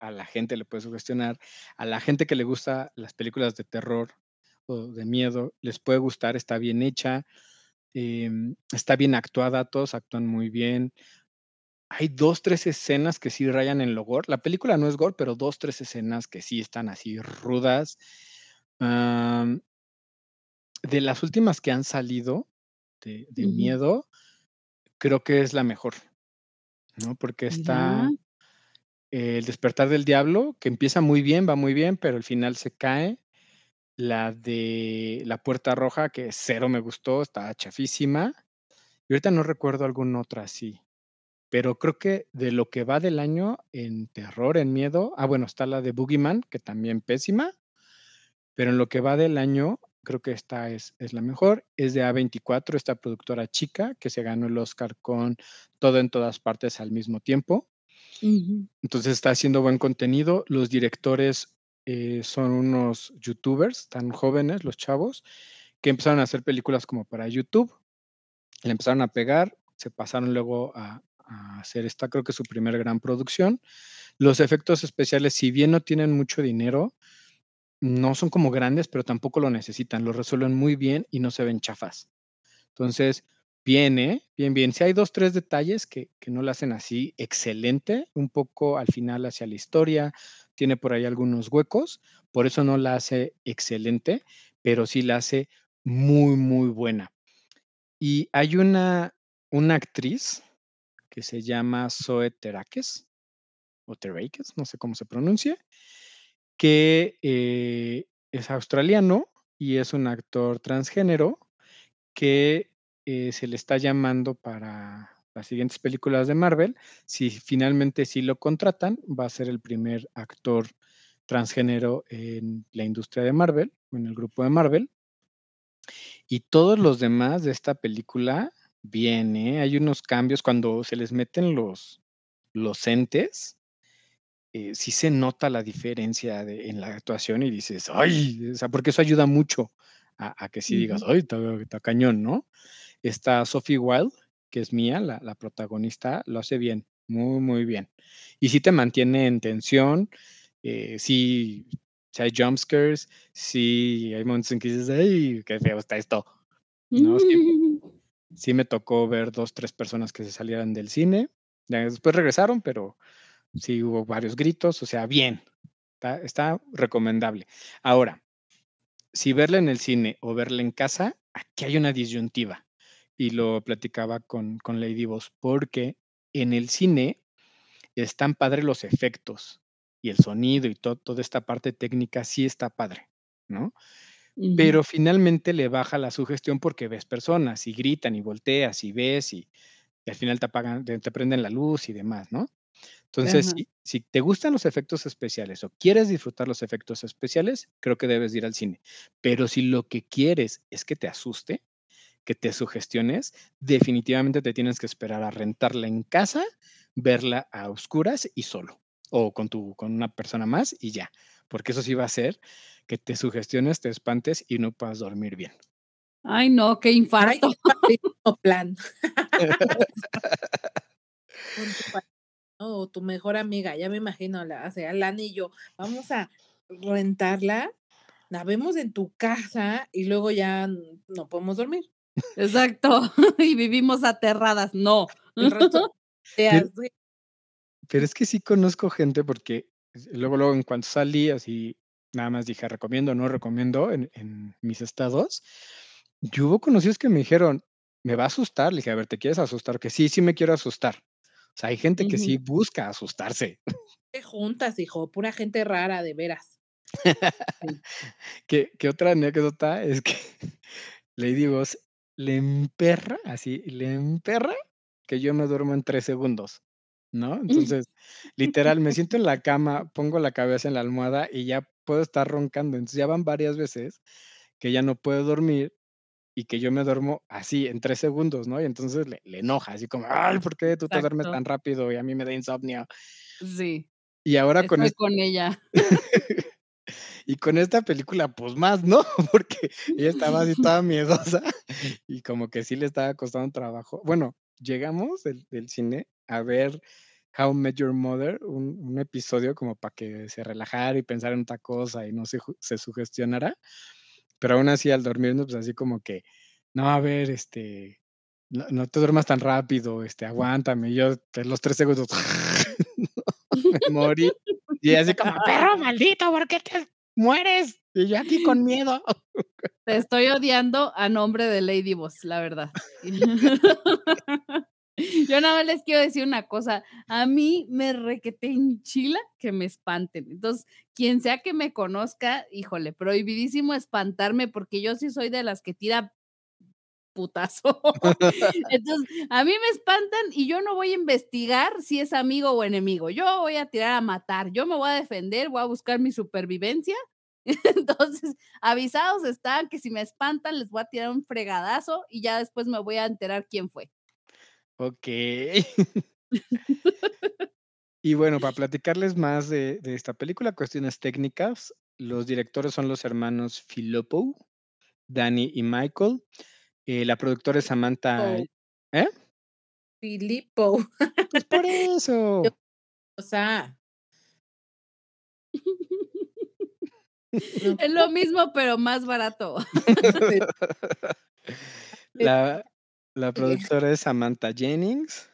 Speaker 4: a la gente le puede sugestionar, a la gente que le gusta las películas de terror o de miedo, les puede gustar, está bien hecha, em, está bien actuada, todos actúan muy bien. Hay dos, tres escenas que sí rayan en lo gore. La película no es gore, pero dos, tres escenas que sí están así rudas. de las últimas que han salido de, miedo, creo que es la mejor, ¿no? Porque está El despertar del diablo, que empieza muy bien, va muy bien, pero al final se cae. La de La Puerta Roja, que cero me gustó, está chafísima. Y ahorita no recuerdo alguna otra así. Pero creo que de lo que va del año en terror, en miedo, ah, bueno, está la de Boogeyman, que también pésima. Pero en lo que va del año, creo que esta es, es la mejor. Es de A24, esta productora chica que se ganó el Oscar con Todo en todas partes al mismo tiempo. Entonces está haciendo buen contenido. Los directores eh, son unos youtubers tan jóvenes, los chavos, que empezaron a hacer películas como para YouTube. Le empezaron a pegar, se pasaron luego a, hacer esta, creo que su primera gran producción. Los efectos especiales, si bien no tienen mucho dinero, no son como grandes, pero tampoco lo necesitan. Lo resuelven muy bien y no se ven chafas. Entonces, bien. Bien, bien. Si hay dos, tres detalles que, que no lo hacen así, excelente. Un poco al final hacia la historia, tiene por ahí algunos huecos, por eso no la hace excelente, pero sí la hace muy, muy buena. Y hay una, una actriz que se llama Zoe Terakes, o Terakes, no sé cómo se pronuncia, que eh, es australiano y es un actor transgénero que eh, se le está llamando para las siguientes películas de Marvel, si finalmente sí lo contratan, va a ser el primer actor transgénero en la industria de Marvel, en el grupo de Marvel. Y todos los demás de esta película, bien, ¿eh? hay unos cambios cuando se les meten los, los entes, eh, sí se nota la diferencia en la actuación y dices, ay, o sea, porque eso ayuda mucho a, que sí digas, ay, está, cañón, ¿no? Está Sophie Wilde, que es mía, la, protagonista, lo hace bien, muy, muy bien. Y sí te mantiene en tensión, eh, sí, si hay jumpscares, sí hay momentos en que dices, ¡ay, qué feo está esto! ¿No? Sí, me tocó ver dos, tres personas que se salieran del cine. después regresaron, pero sí hubo varios gritos, o sea, bien, está, está recomendable. Ahora, si verla en el cine o verla en casa, aquí hay una disyuntiva y lo platicaba con, con Lady Boss, porque en el cine están padres los efectos y el sonido y toda esta parte técnica sí está padre, ¿no? Pero finalmente le baja la sugestión porque ves personas y gritan y volteas y ves y, al final te apagan, te, prenden la luz y demás, ¿no? Entonces, si, si, te gustan los efectos especiales o quieres disfrutar los efectos especiales, creo que debes ir al cine. Pero si lo que quieres es que te asuste, que te sugestiones, definitivamente te tienes que esperar a rentarla en casa, verla a oscuras y solo, o con, tu, con una persona más y ya, porque eso sí va a hacer que te sugestiones, te espantes y no puedas dormir bien.
Speaker 2: Ay, no, qué infarto.
Speaker 3: plan. o tu mejor amiga, ya me imagino, la, o sea, Lani y yo, vamos a rentarla, la vemos en tu casa y luego ya no podemos dormir.
Speaker 2: Exacto. y vivimos aterradas. No.
Speaker 4: pero, es que sí conozco gente porque luego, luego en cuanto salí, así nada más dije recomiendo, no recomiendo en, mis estados. Yo hubo conocidos que me dijeron, me va a asustar. Le dije, a ver, ¿te quieres asustar? Que sí, sí me quiero asustar. O sea, hay gente que sí busca asustarse.
Speaker 3: ¿Qué juntas, hijo? Pura gente rara, de veras.
Speaker 4: que, que otra anécdota es que Lady Boss le emperra, así, le emperra que yo me duermo en tres segundos, ¿no? Entonces, literal, me siento en la cama, pongo la cabeza en la almohada y ya puedo estar roncando. Entonces, ya van varias veces que ya no puedo dormir y que yo me duermo así en tres segundos, ¿no? Y entonces le, enoja, así como, ay, ¿por qué tú te duermes tan rápido y a mí me da insomnio?
Speaker 2: Sí.
Speaker 4: Y ahora con,
Speaker 2: con ella.
Speaker 4: Y con esta película, pues más, ¿no? Porque ella estaba así toda miedosa y como que sí le estaba costando trabajo. Bueno, llegamos del, cine a ver How Met Your Mother, un, un episodio como para que se relajara y pensara en otra cosa y no se, se sugestionara. Pero aún así, al dormirnos, pues así como que, no, a ver, este, no, no te duermas tan rápido, este, aguántame. Y yo, los tres segundos, me morí. Y así como, perro maldito, ¿por qué te mueres? Y yo aquí con miedo.
Speaker 2: Te estoy odiando a nombre de Lady Boss, la verdad. Yo nada más les quiero decir una cosa. A mí me requete enchila que me espanten. Entonces, quien sea que me conozca, híjole, prohibidísimo espantarme porque yo sí soy de las que tira putazo. Entonces, a mí me espantan y yo no voy a investigar si es amigo o enemigo. Yo voy a tirar a matar. Yo me voy a defender, voy a buscar mi supervivencia. Entonces, avisados están que si me espantan les voy a tirar un fregadazo y ya después me voy a enterar quién fue.
Speaker 4: Ok. Y bueno, para platicarles más de, de esta película, cuestiones técnicas, los directores son los hermanos Filippo, Danny y Michael. Eh, la productora es Samantha.
Speaker 3: Oh.
Speaker 4: ¿Eh?
Speaker 3: Filippo.
Speaker 4: Pues por eso.
Speaker 3: O sea,
Speaker 2: Es lo mismo, pero más barato.
Speaker 4: La, la productora es Samantha Jennings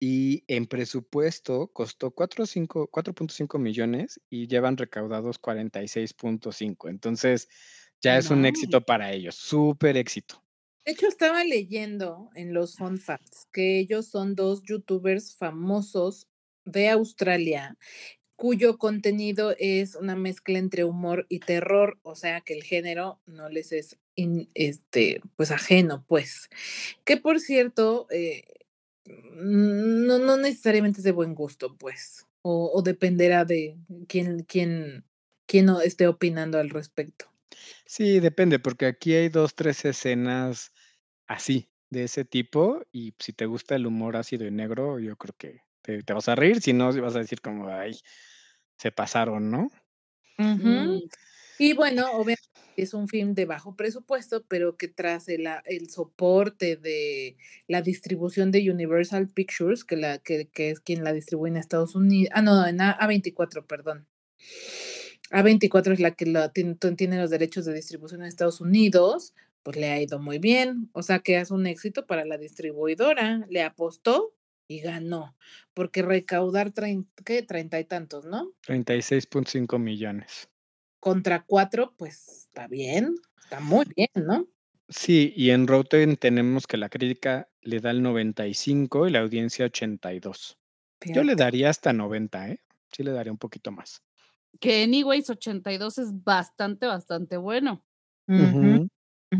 Speaker 4: y en presupuesto costó 4 o cinco- 4.5 millones y llevan recaudados 46.5. Entonces ya es un éxito para ellos, súper éxito.
Speaker 3: De hecho estaba leyendo en los fun facts que ellos son dos youtubers famosos de Australia cuyo contenido es una mezcla entre humor y terror, o sea que el género no les es este pues ajeno, pues. Que por cierto, eh, no, no necesariamente es de buen gusto, pues. O, o dependerá de quién, quién, quién esté opinando al respecto.
Speaker 4: Sí, depende, porque aquí hay dos, tres escenas así, de ese tipo, y si te gusta el humor ácido y negro, yo creo que te, te vas a reír, si no, vas a decir como, ay, se pasaron, ¿no?
Speaker 3: Y bueno, obviamente es un film de bajo presupuesto, pero que tras el, a- el soporte de la distribución de Universal Pictures, que, la, que, que es quien la distribuye en Estados Unidos, ah, no, en A- A24, perdón. A24 es la que tiene, los derechos de distribución en Estados Unidos, pues le ha ido muy bien, o sea que es un éxito para la distribuidora, le apostó y ganó, porque recaudar ¿qué? treinta y tantos, ¿no?
Speaker 4: 36.5 millones.
Speaker 3: contra cuatro, pues está bien, está muy bien, ¿no?
Speaker 4: Sí, y en Rotten tenemos que la crítica le da el 95 y la audiencia 82. Yo le
Speaker 3: Fíjate.
Speaker 4: daría hasta 90, ¿eh? Sí le daría un poquito más.
Speaker 2: Que anyways, 82 es bastante, bastante bueno.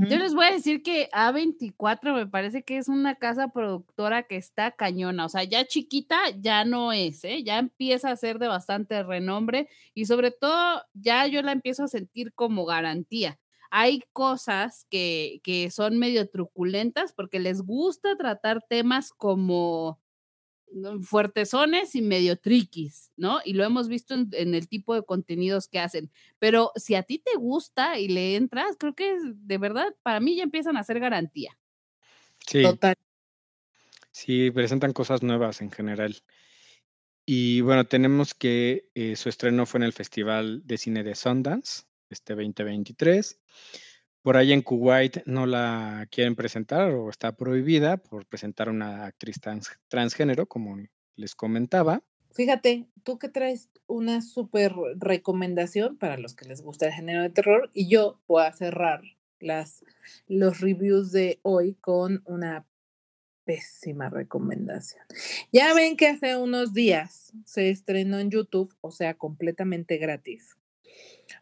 Speaker 2: Yo les voy a decir que A24 me parece que es una casa productora que está cañona, o sea, ya chiquita ya no es, ¿eh? ya empieza a ser de bastante renombre y sobre todo ya yo la empiezo a sentir como garantía. Hay cosas que, que son medio truculentas porque les gusta tratar temas como. Fuertezones y medio triquis, ¿no? Y lo hemos visto en, en el tipo de contenidos que hacen. Pero si a ti te gusta y le entras, creo que de verdad, para mí ya empiezan a ser garantía.
Speaker 4: Sí,
Speaker 3: Total.
Speaker 4: sí, presentan cosas nuevas en general. Y bueno, tenemos que eh, su estreno fue en el Festival de Cine de Sundance, este 2023. Por ahí en Kuwait no la quieren presentar o está prohibida por presentar una actriz trans- transgénero, como les comentaba.
Speaker 3: Fíjate, tú que traes una súper recomendación para los que les gusta el género de terror y yo voy a cerrar las, los reviews de hoy con una pésima recomendación. Ya ven que hace unos días se estrenó en YouTube, o sea, completamente gratis,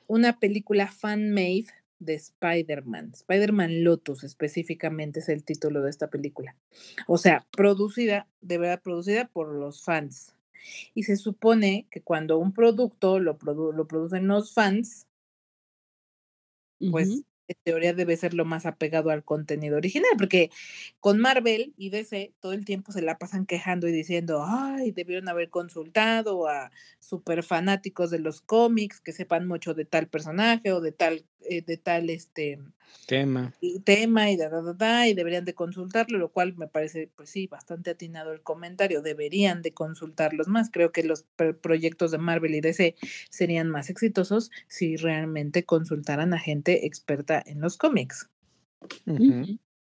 Speaker 3: una película fan-made de Spider-Man. Spider-Man Lotus específicamente es el título de esta película. O sea, producida, de verdad producida por los fans. Y se supone que cuando un producto lo, produ- lo producen los fans, pues en teoría debe ser lo más apegado al contenido original, porque con Marvel y DC todo el tiempo se la pasan quejando y diciendo, ay, debieron haber consultado a super fanáticos de los cómics que sepan mucho de tal personaje o de tal eh, de tal este
Speaker 4: Tema.
Speaker 3: y tema y da, da, da, da, y deberían de consultarlo, lo cual me parece, pues sí, bastante atinado el comentario, deberían de consultarlos más. Creo que los pro- proyectos de Marvel y DC serían más exitosos si realmente consultaran a gente experta en los cómics.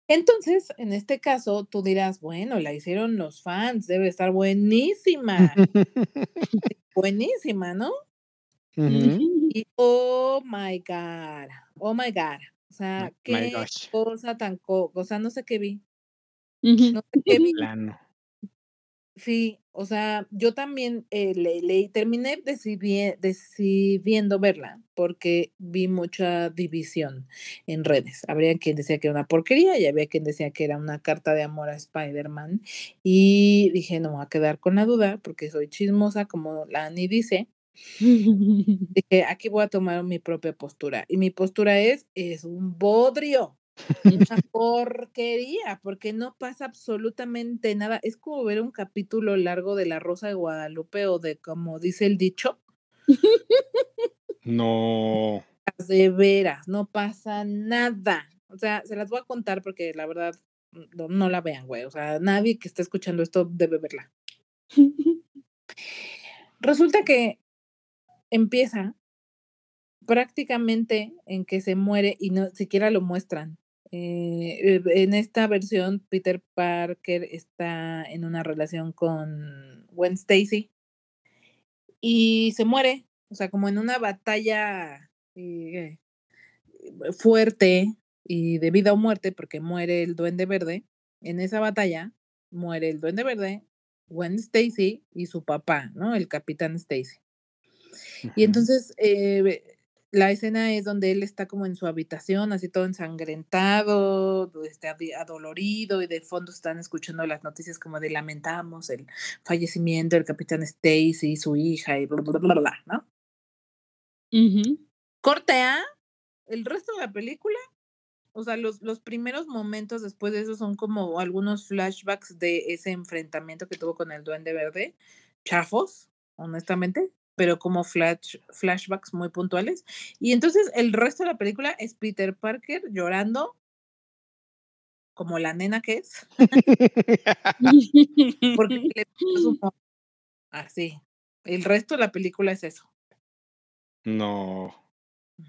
Speaker 3: Entonces, en este caso, tú dirás, bueno, la hicieron los fans, debe estar buenísima, buenísima, ¿no?
Speaker 4: Ujú.
Speaker 3: Y oh my God, oh my God. O sea,
Speaker 4: My- my
Speaker 3: qué cosa tan, co o sea, no sé qué vi, no sé qué vi.
Speaker 4: Plano.
Speaker 3: Sí, o sea, yo también eh, le, le- terminé decidi- decidiendo verla porque vi mucha división en redes. Habría quien decía que era una porquería y había quien decía que era una carta de amor a Spider-Man. Y dije, no me voy a quedar con la duda porque soy chismosa, como la Ani dice. Dije, aquí voy a tomar mi propia postura. Y mi postura es, es un bodrio. Una porquería, porque no pasa absolutamente nada. Es como ver un capítulo largo de La Rosa de Guadalupe o de, como dice el dicho,
Speaker 4: No.
Speaker 3: de veras, no pasa nada. O sea, se las voy a contar porque la verdad no, no la vean, güey. O sea, nadie que esté escuchando esto debe verla. Resulta que empieza prácticamente en que se muere y no siquiera lo muestran. Eh, eh, en esta versión, Peter Parker está en una relación con Gwen Stacy y se muere, o sea, como en una batalla eh, fuerte y de vida o muerte, porque muere el Duende Verde. En esa batalla muere el Duende Verde, Gwen Stacy y su papá, ¿no? El Capitán Stacy. Y entonces eh, la escena es donde él está como en su habitación, así todo ensangrentado, este, adolorido, y de fondo están escuchando las noticias como de lamentamos el fallecimiento del capitán Stacy y su hija, y bla, bla, bla, bla, ¿no? Corte A, el resto de la película, o sea, los, los primeros momentos después de eso son como algunos flashbacks de ese enfrentamiento que tuvo con el Duende Verde, chafos, honestamente, pero como flash, flashbacks muy puntuales. Y entonces el resto de la película es Peter Parker llorando como la nena que es, porque le puso su mo- así. El resto de la película es eso.
Speaker 4: no.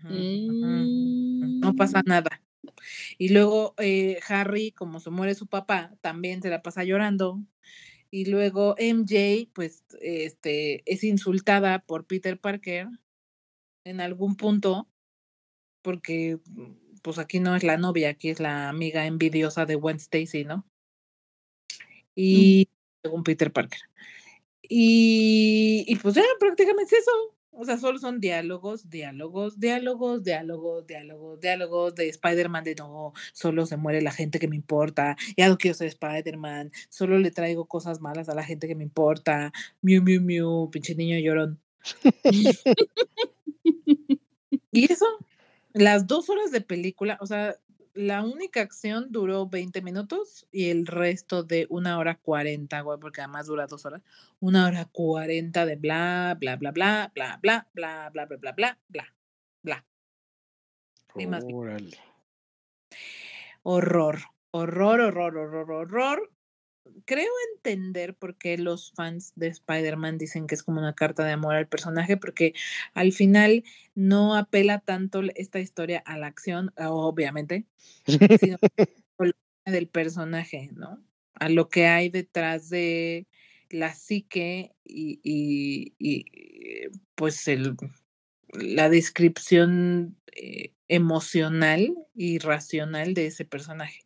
Speaker 3: No pasa
Speaker 2: Mm.
Speaker 3: nada. Y luego eh, Harry, como se muere su papá, también se la pasa llorando. Y luego MJ, pues, este, es insultada por Peter Parker en algún punto, porque, mm, pues, aquí no es la novia, aquí es la amiga envidiosa de Gwen Stacy, ¿no?
Speaker 2: Mm.
Speaker 3: Y según Peter Parker. Y, y pues ya prácticamente es eso. O sea, solo son diálogos, diálogos, diálogos, diálogos, diálogos, diálogos de Spider-Man de no, solo se muere la gente que me importa, ya no quiero ser Spider-Man, solo le traigo cosas malas a la gente que me importa, miu, miu, miu, pinche niño llorón. Y eso, las dos horas de película, o sea, la única acción duró 20 minutos y el resto de una hora 40, güey, porque además dura dos horas. Una hora 40 de bla, bla, bla, bla, bla, bla, bla, bla, bla, bla, bla, bla, bla. Horror, horror, horror, horror, horror. Creo entender por qué los fans de Spider-Man dicen que es como una carta de amor al personaje, porque al final no apela tanto esta historia a la acción, obviamente, sino del personaje, ¿no? A lo que hay detrás de la psique y, y- y, pues el, la descripción eh, emocional y racional de ese personaje.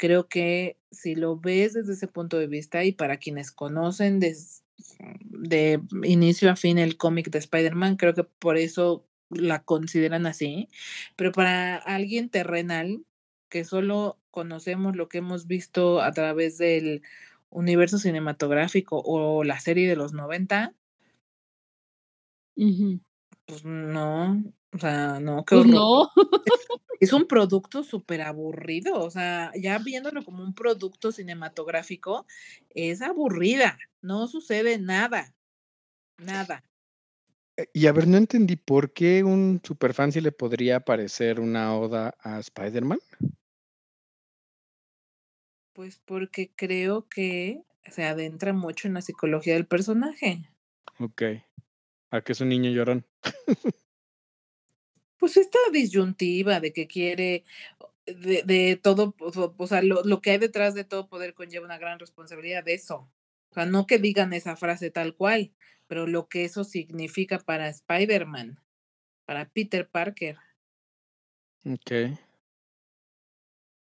Speaker 3: Creo que si lo ves desde ese punto de vista y para quienes conocen des- de inicio a fin el cómic de Spider-Man, creo que por eso la consideran así, pero para alguien terrenal que solo conocemos lo que hemos visto a través del universo cinematográfico o la serie de los 90,
Speaker 2: Ujú.
Speaker 3: pues no, o sea, no, qué
Speaker 2: Pues
Speaker 3: horror.
Speaker 2: no.
Speaker 3: Es un producto súper aburrido, o sea, ya viéndolo como un producto cinematográfico, es aburrida, no sucede nada, nada.
Speaker 4: Eh, y a ver, no entendí por qué un superfan sí le podría parecer una oda a Spider-Man.
Speaker 3: Pues porque creo que se adentra mucho en la psicología del personaje.
Speaker 4: Ok. ¿A que es un niño llorón?
Speaker 3: Pues esta disyuntiva de que quiere de, de todo, o sea, lo, lo, que hay detrás de todo poder conlleva una gran responsabilidad de eso. O sea, no que digan esa frase tal cual, pero lo que eso significa para Spider-Man, para Peter Parker.
Speaker 4: Ok.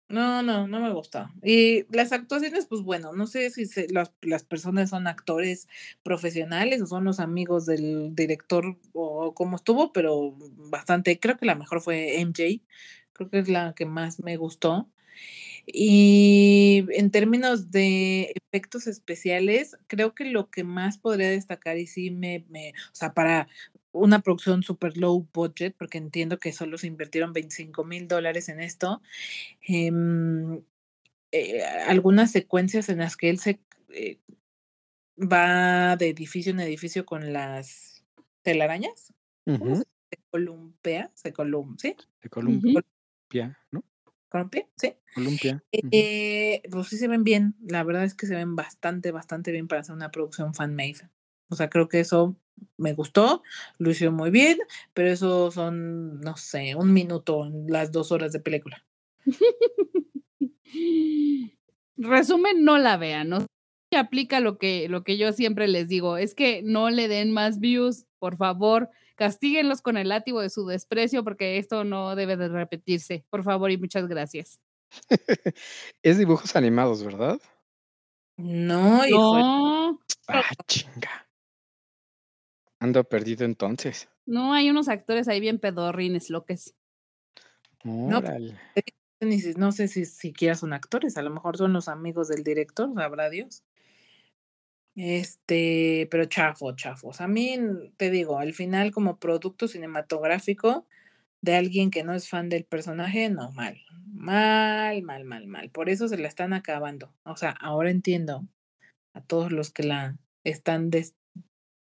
Speaker 3: No, no, no me gusta. Y las actuaciones, pues bueno, no sé si las, las, personas son actores profesionales o son los amigos del director o cómo estuvo, pero bastante, creo que la mejor fue MJ, creo que es la que más me gustó. Y en términos de efectos especiales, creo que lo que más podría destacar y sí me, me o sea, para una producción super low budget, porque entiendo que solo se invirtieron 25 mil dólares en esto, eh, eh, algunas secuencias en las que él se eh, va de edificio en edificio con las telarañas. Uh -huh. Se columpia, se colum, ¿sí?
Speaker 4: Se columpia, uh -huh. ¿no?
Speaker 3: Columpia, sí.
Speaker 4: Columpia.
Speaker 3: Eh, pues sí se ven bien, la verdad es que se ven bastante, bastante bien para hacer una producción fan-made. O sea, creo que eso me gustó, lo hicieron muy bien, pero eso son, no sé, un minuto en las dos horas de película.
Speaker 2: Resumen, no la vean, ¿no? Aplica lo que, lo que yo siempre les digo, es que no le den más views, por favor, castíguenlos con el látigo de su desprecio porque esto no debe de repetirse, por favor y muchas gracias.
Speaker 4: es dibujos animados, ¿verdad?
Speaker 3: No, hijo.
Speaker 2: No,
Speaker 4: Ah, chinga. Ando perdido entonces.
Speaker 2: no, hay unos actores ahí bien pedorrines, loques.
Speaker 4: Órale.
Speaker 3: Ni si- no sé si siquiera son actores, a lo mejor son los amigos del director, sabrá Dios. Este, pero chafo, chafos. A mí, te digo, al final como producto cinematográfico de alguien que no es fan del personaje, no, mal, mal, mal, mal, mal. Por eso se la están acabando. O sea, ahora entiendo a todos los que la están des-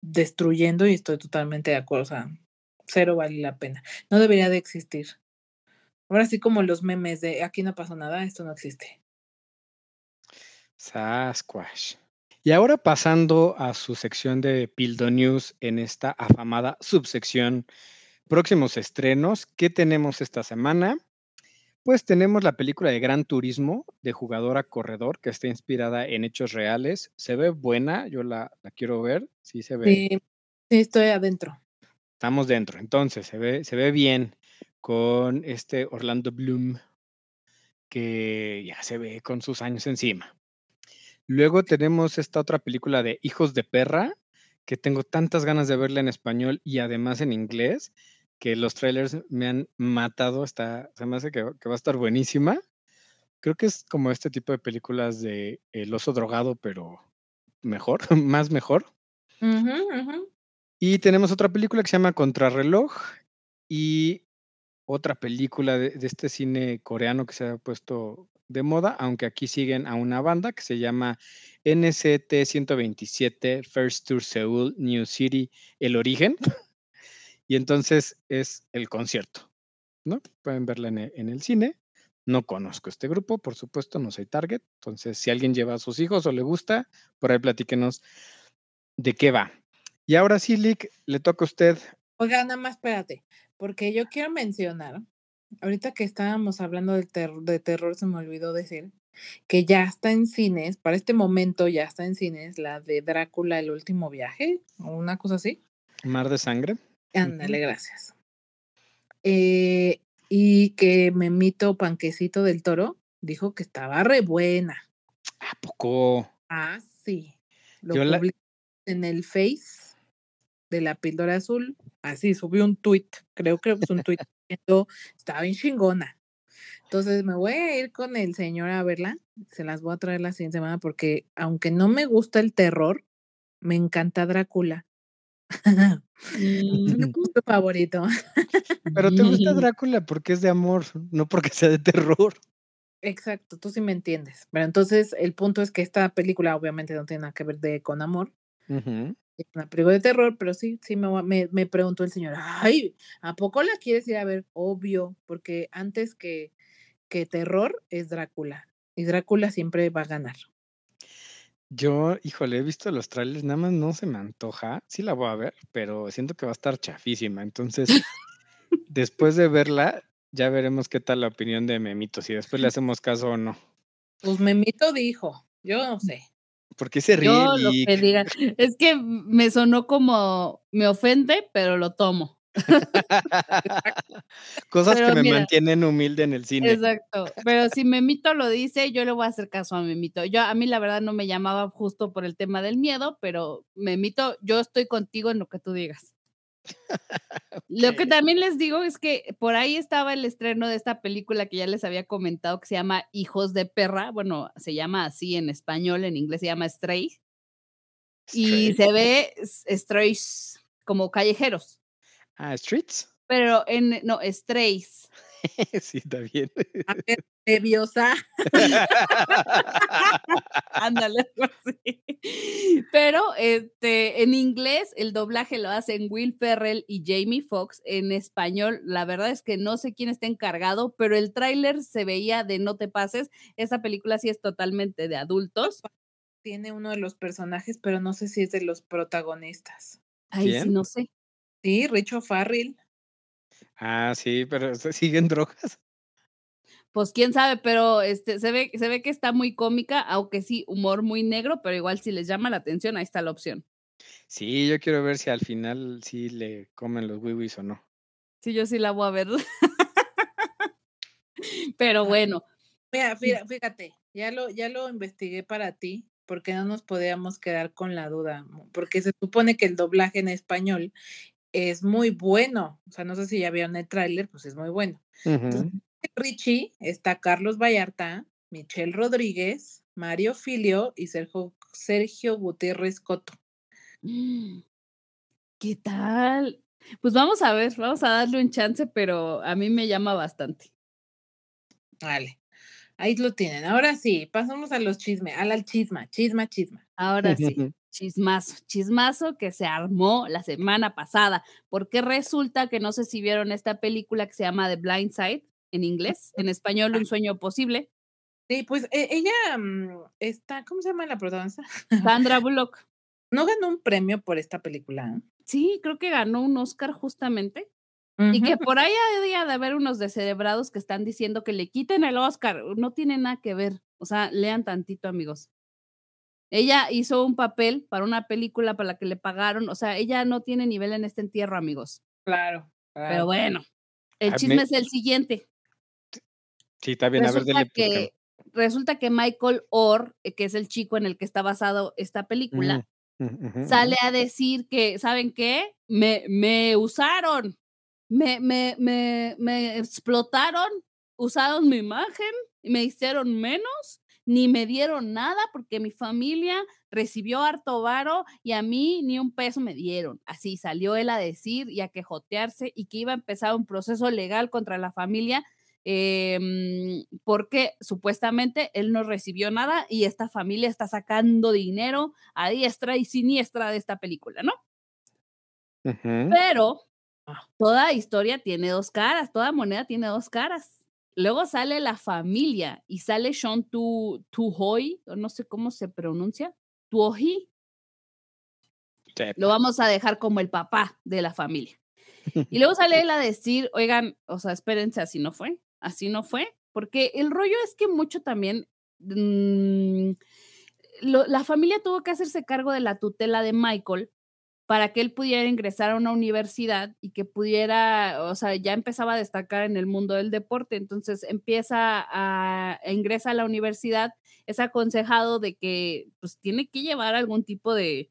Speaker 3: destruyendo y estoy totalmente de acuerdo. O sea, cero vale la pena. No debería de existir. Ahora sí como los memes de aquí no pasó nada, esto no existe.
Speaker 4: Sasquatch. Y ahora pasando a su sección de Pildo News en esta afamada subsección próximos estrenos, ¿qué tenemos esta semana? Pues tenemos la película de Gran Turismo de jugador a corredor que está inspirada en hechos reales. Se ve buena, yo la, la quiero ver. Sí, se ve.
Speaker 3: Sí, sí, estoy adentro.
Speaker 4: Estamos dentro. Entonces, se ve, se ve bien con este Orlando Bloom que ya se ve con sus años encima. Luego tenemos esta otra película de Hijos de Perra, que tengo tantas ganas de verla en español y además en inglés, que los trailers me han matado. Está, se me hace que, que va a estar buenísima. Creo que es como este tipo de películas de El oso drogado, pero mejor, más mejor. Y tenemos otra película que se llama Contrarreloj y otra película de, de este cine coreano que se ha puesto de moda, aunque aquí siguen a una banda que se llama NCT 127 First Tour Seoul New City El Origen. Y entonces es el concierto, ¿no? Pueden verla en e- en el cine. No conozco este grupo, por supuesto, no soy target. Entonces, si alguien lleva a sus hijos o le gusta, por ahí platíquenos de qué va. Y ahora sí, Lick, le toca a usted.
Speaker 3: Oiga, nada más espérate, porque yo quiero mencionar, ahorita que estábamos hablando del ter- de terror, se me olvidó decir que ya está en cines, para este momento ya está en cines la de Drácula, el último viaje, o una cosa así.
Speaker 4: Mar de Sangre.
Speaker 3: Ándale, gracias. Eh, y que Memito Panquecito del Toro dijo que estaba re buena.
Speaker 4: ¿A poco?
Speaker 3: Ah, sí. Lo
Speaker 4: Yo la-
Speaker 3: publicó en el Face de la píldora azul. Así, subió un tweet, creo que es un tweet. Estaba bien chingona. Entonces me voy a ir con el señor a verla. Se las voy a traer la siguiente semana porque aunque no me gusta el terror, me encanta Drácula. Es mi
Speaker 2: Mm,
Speaker 3: gusto favorito.
Speaker 4: Pero te gusta Drácula porque es de amor, no porque sea de terror.
Speaker 3: Exacto, tú sí me entiendes. Pero entonces el punto es que esta película obviamente no tiene nada que ver de con amor. Es una película de terror, pero sí, sí me, me, me preguntó el señor, ay, ¿a poco la quieres ir a ver? Obvio, porque antes que, que terror es Drácula. Y Drácula siempre va a ganar.
Speaker 4: Yo, híjole, he visto los trailers, nada más no se me antoja. Sí la voy a ver, pero siento que va a estar chafísima. Entonces, después de verla, ya veremos qué tal la opinión de Memito, si después le hacemos caso o no.
Speaker 3: Pues Memito dijo, yo no sé.
Speaker 4: ¿Por qué se ríe?
Speaker 2: Yo lo que diga. Es que me sonó como me ofende, pero lo tomo.
Speaker 4: Cosas
Speaker 2: Pero
Speaker 4: que me
Speaker 2: mira,
Speaker 4: mantienen humilde en el cine.
Speaker 2: Exacto. Pero si Memito lo dice, yo le voy a hacer caso a Memito. Yo, a mí la verdad no me llamaba justo por el tema del miedo, pero Memito, yo estoy contigo en lo que tú digas. Lo que también les digo es que por ahí estaba el estreno de esta película que ya les había comentado que se llama Hijos de Perra. Bueno, se llama así en español, en inglés se llama Stray. Y
Speaker 4: Stray.
Speaker 2: se ve Strays como callejeros,
Speaker 4: Ah, Streets.
Speaker 2: pero en, no, Strays.
Speaker 4: sí, está bien.
Speaker 3: A ver, nerviosa.
Speaker 2: Ándale, así. Pero este, en inglés el doblaje lo hacen Will Ferrell y Jamie Foxx. En español, la verdad es que no sé quién está encargado, pero el tráiler se veía de No te pases. Esa película sí es totalmente de adultos.
Speaker 3: Tiene uno de los personajes, pero no sé si es de los protagonistas.
Speaker 2: Ay, sí, no sé.
Speaker 3: Sí, Richo Farrell.
Speaker 4: Ah, sí, pero ¿se siguen drogas?
Speaker 2: Pues quién sabe, pero este se ve, se ve que está muy cómica, aunque sí, humor muy negro, pero igual si les llama la atención, ahí está la opción.
Speaker 4: Sí, yo quiero ver si al final sí le comen los wiwis o no.
Speaker 2: Sí, yo sí la voy a ver. pero bueno,
Speaker 3: Mira, fí- fíjate, ya lo, ya lo investigué para ti, porque no nos podíamos quedar con la duda, porque se supone que el doblaje en español es muy bueno. O sea, no sé si ya vieron el tráiler, pues es muy bueno. Entonces. Richie está Carlos Vallarta, Michelle Rodríguez, Mario Filio y Sergio, Sergio Gutiérrez Coto.
Speaker 2: Mm, ¿Qué tal? Pues vamos a ver, vamos a darle un chance, pero a mí me llama bastante.
Speaker 3: Vale, ahí lo tienen. Ahora sí, pasamos a los chismes, a la chisma, chisma, chisma.
Speaker 2: Ahora sí, chismazo, chismazo que se armó la semana pasada, porque resulta que no sé si vieron esta película que se llama The Blind Side en inglés, en español Un sueño posible,
Speaker 3: Sí, pues e- ella mm, está, ¿cómo se llama la protagonista?
Speaker 2: Sandra Bullock.
Speaker 3: No ganó un premio por esta película. ¿eh?
Speaker 2: Sí, creo que ganó un Oscar justamente. Y que por ahí había de haber unos descerebrados que están diciendo que le quiten el Oscar. No tiene nada que ver. O sea, lean tantito, amigos. Ella hizo un papel para una película para la que le pagaron. O sea, ella no tiene nivel en este entierro, amigos.
Speaker 3: Claro,
Speaker 2: Pero
Speaker 3: claro.
Speaker 2: bueno, el chisme
Speaker 4: me-
Speaker 2: es el siguiente.
Speaker 4: Sí, está bien, a ver,
Speaker 2: Resulta
Speaker 4: dele porque
Speaker 2: que, resulta que Michael Orr, eh, que es el chico en el que está basado esta película,
Speaker 4: Mm,
Speaker 2: sale a decir que, ¿saben qué? Me, me usaron, me, me, me, me explotaron, usaron mi imagen me hicieron menos, ni me dieron nada porque mi familia recibió harto varo y a mí ni un peso me dieron. Así salió él a decir y a quejotearse y que iba a empezar un proceso legal contra la familia em, porque supuestamente él no recibió nada y esta familia está sacando dinero a diestra y siniestra de esta película, ¿no? Pero. Toda historia tiene dos caras, toda moneda tiene dos caras. Luego sale la familia y sale Sean Tu Tuhoy, o no sé cómo se pronuncia,
Speaker 4: Sepa.
Speaker 2: lo vamos a dejar como el papá de la familia. Y luego sale él a decir, oigan, o sea, espérense, así no fue, así no fue, porque el rollo es que mucho también, mm, lo- la familia tuvo que hacerse cargo de la tutela de Michael para que él pudiera ingresar a una universidad y que pudiera, o sea, ya empezaba a destacar en el mundo del deporte, entonces empieza a, a ingresa a la universidad, es aconsejado de que pues tiene que llevar algún tipo de,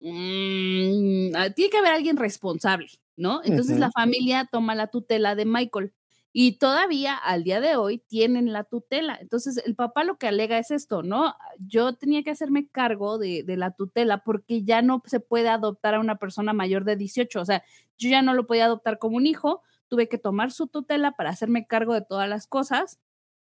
Speaker 2: Mm, ah, tiene que haber alguien responsable, ¿no? Entonces la familia toma la tutela de Michael y todavía al día de hoy tienen la tutela. Entonces el papá lo que alega es esto, ¿no? Yo tenía que hacerme cargo de, la tutela porque ya no se puede adoptar a una persona mayor de 18, o sea, yo ya no lo podía adoptar como un hijo, tuve que tomar su tutela para hacerme cargo de todas las cosas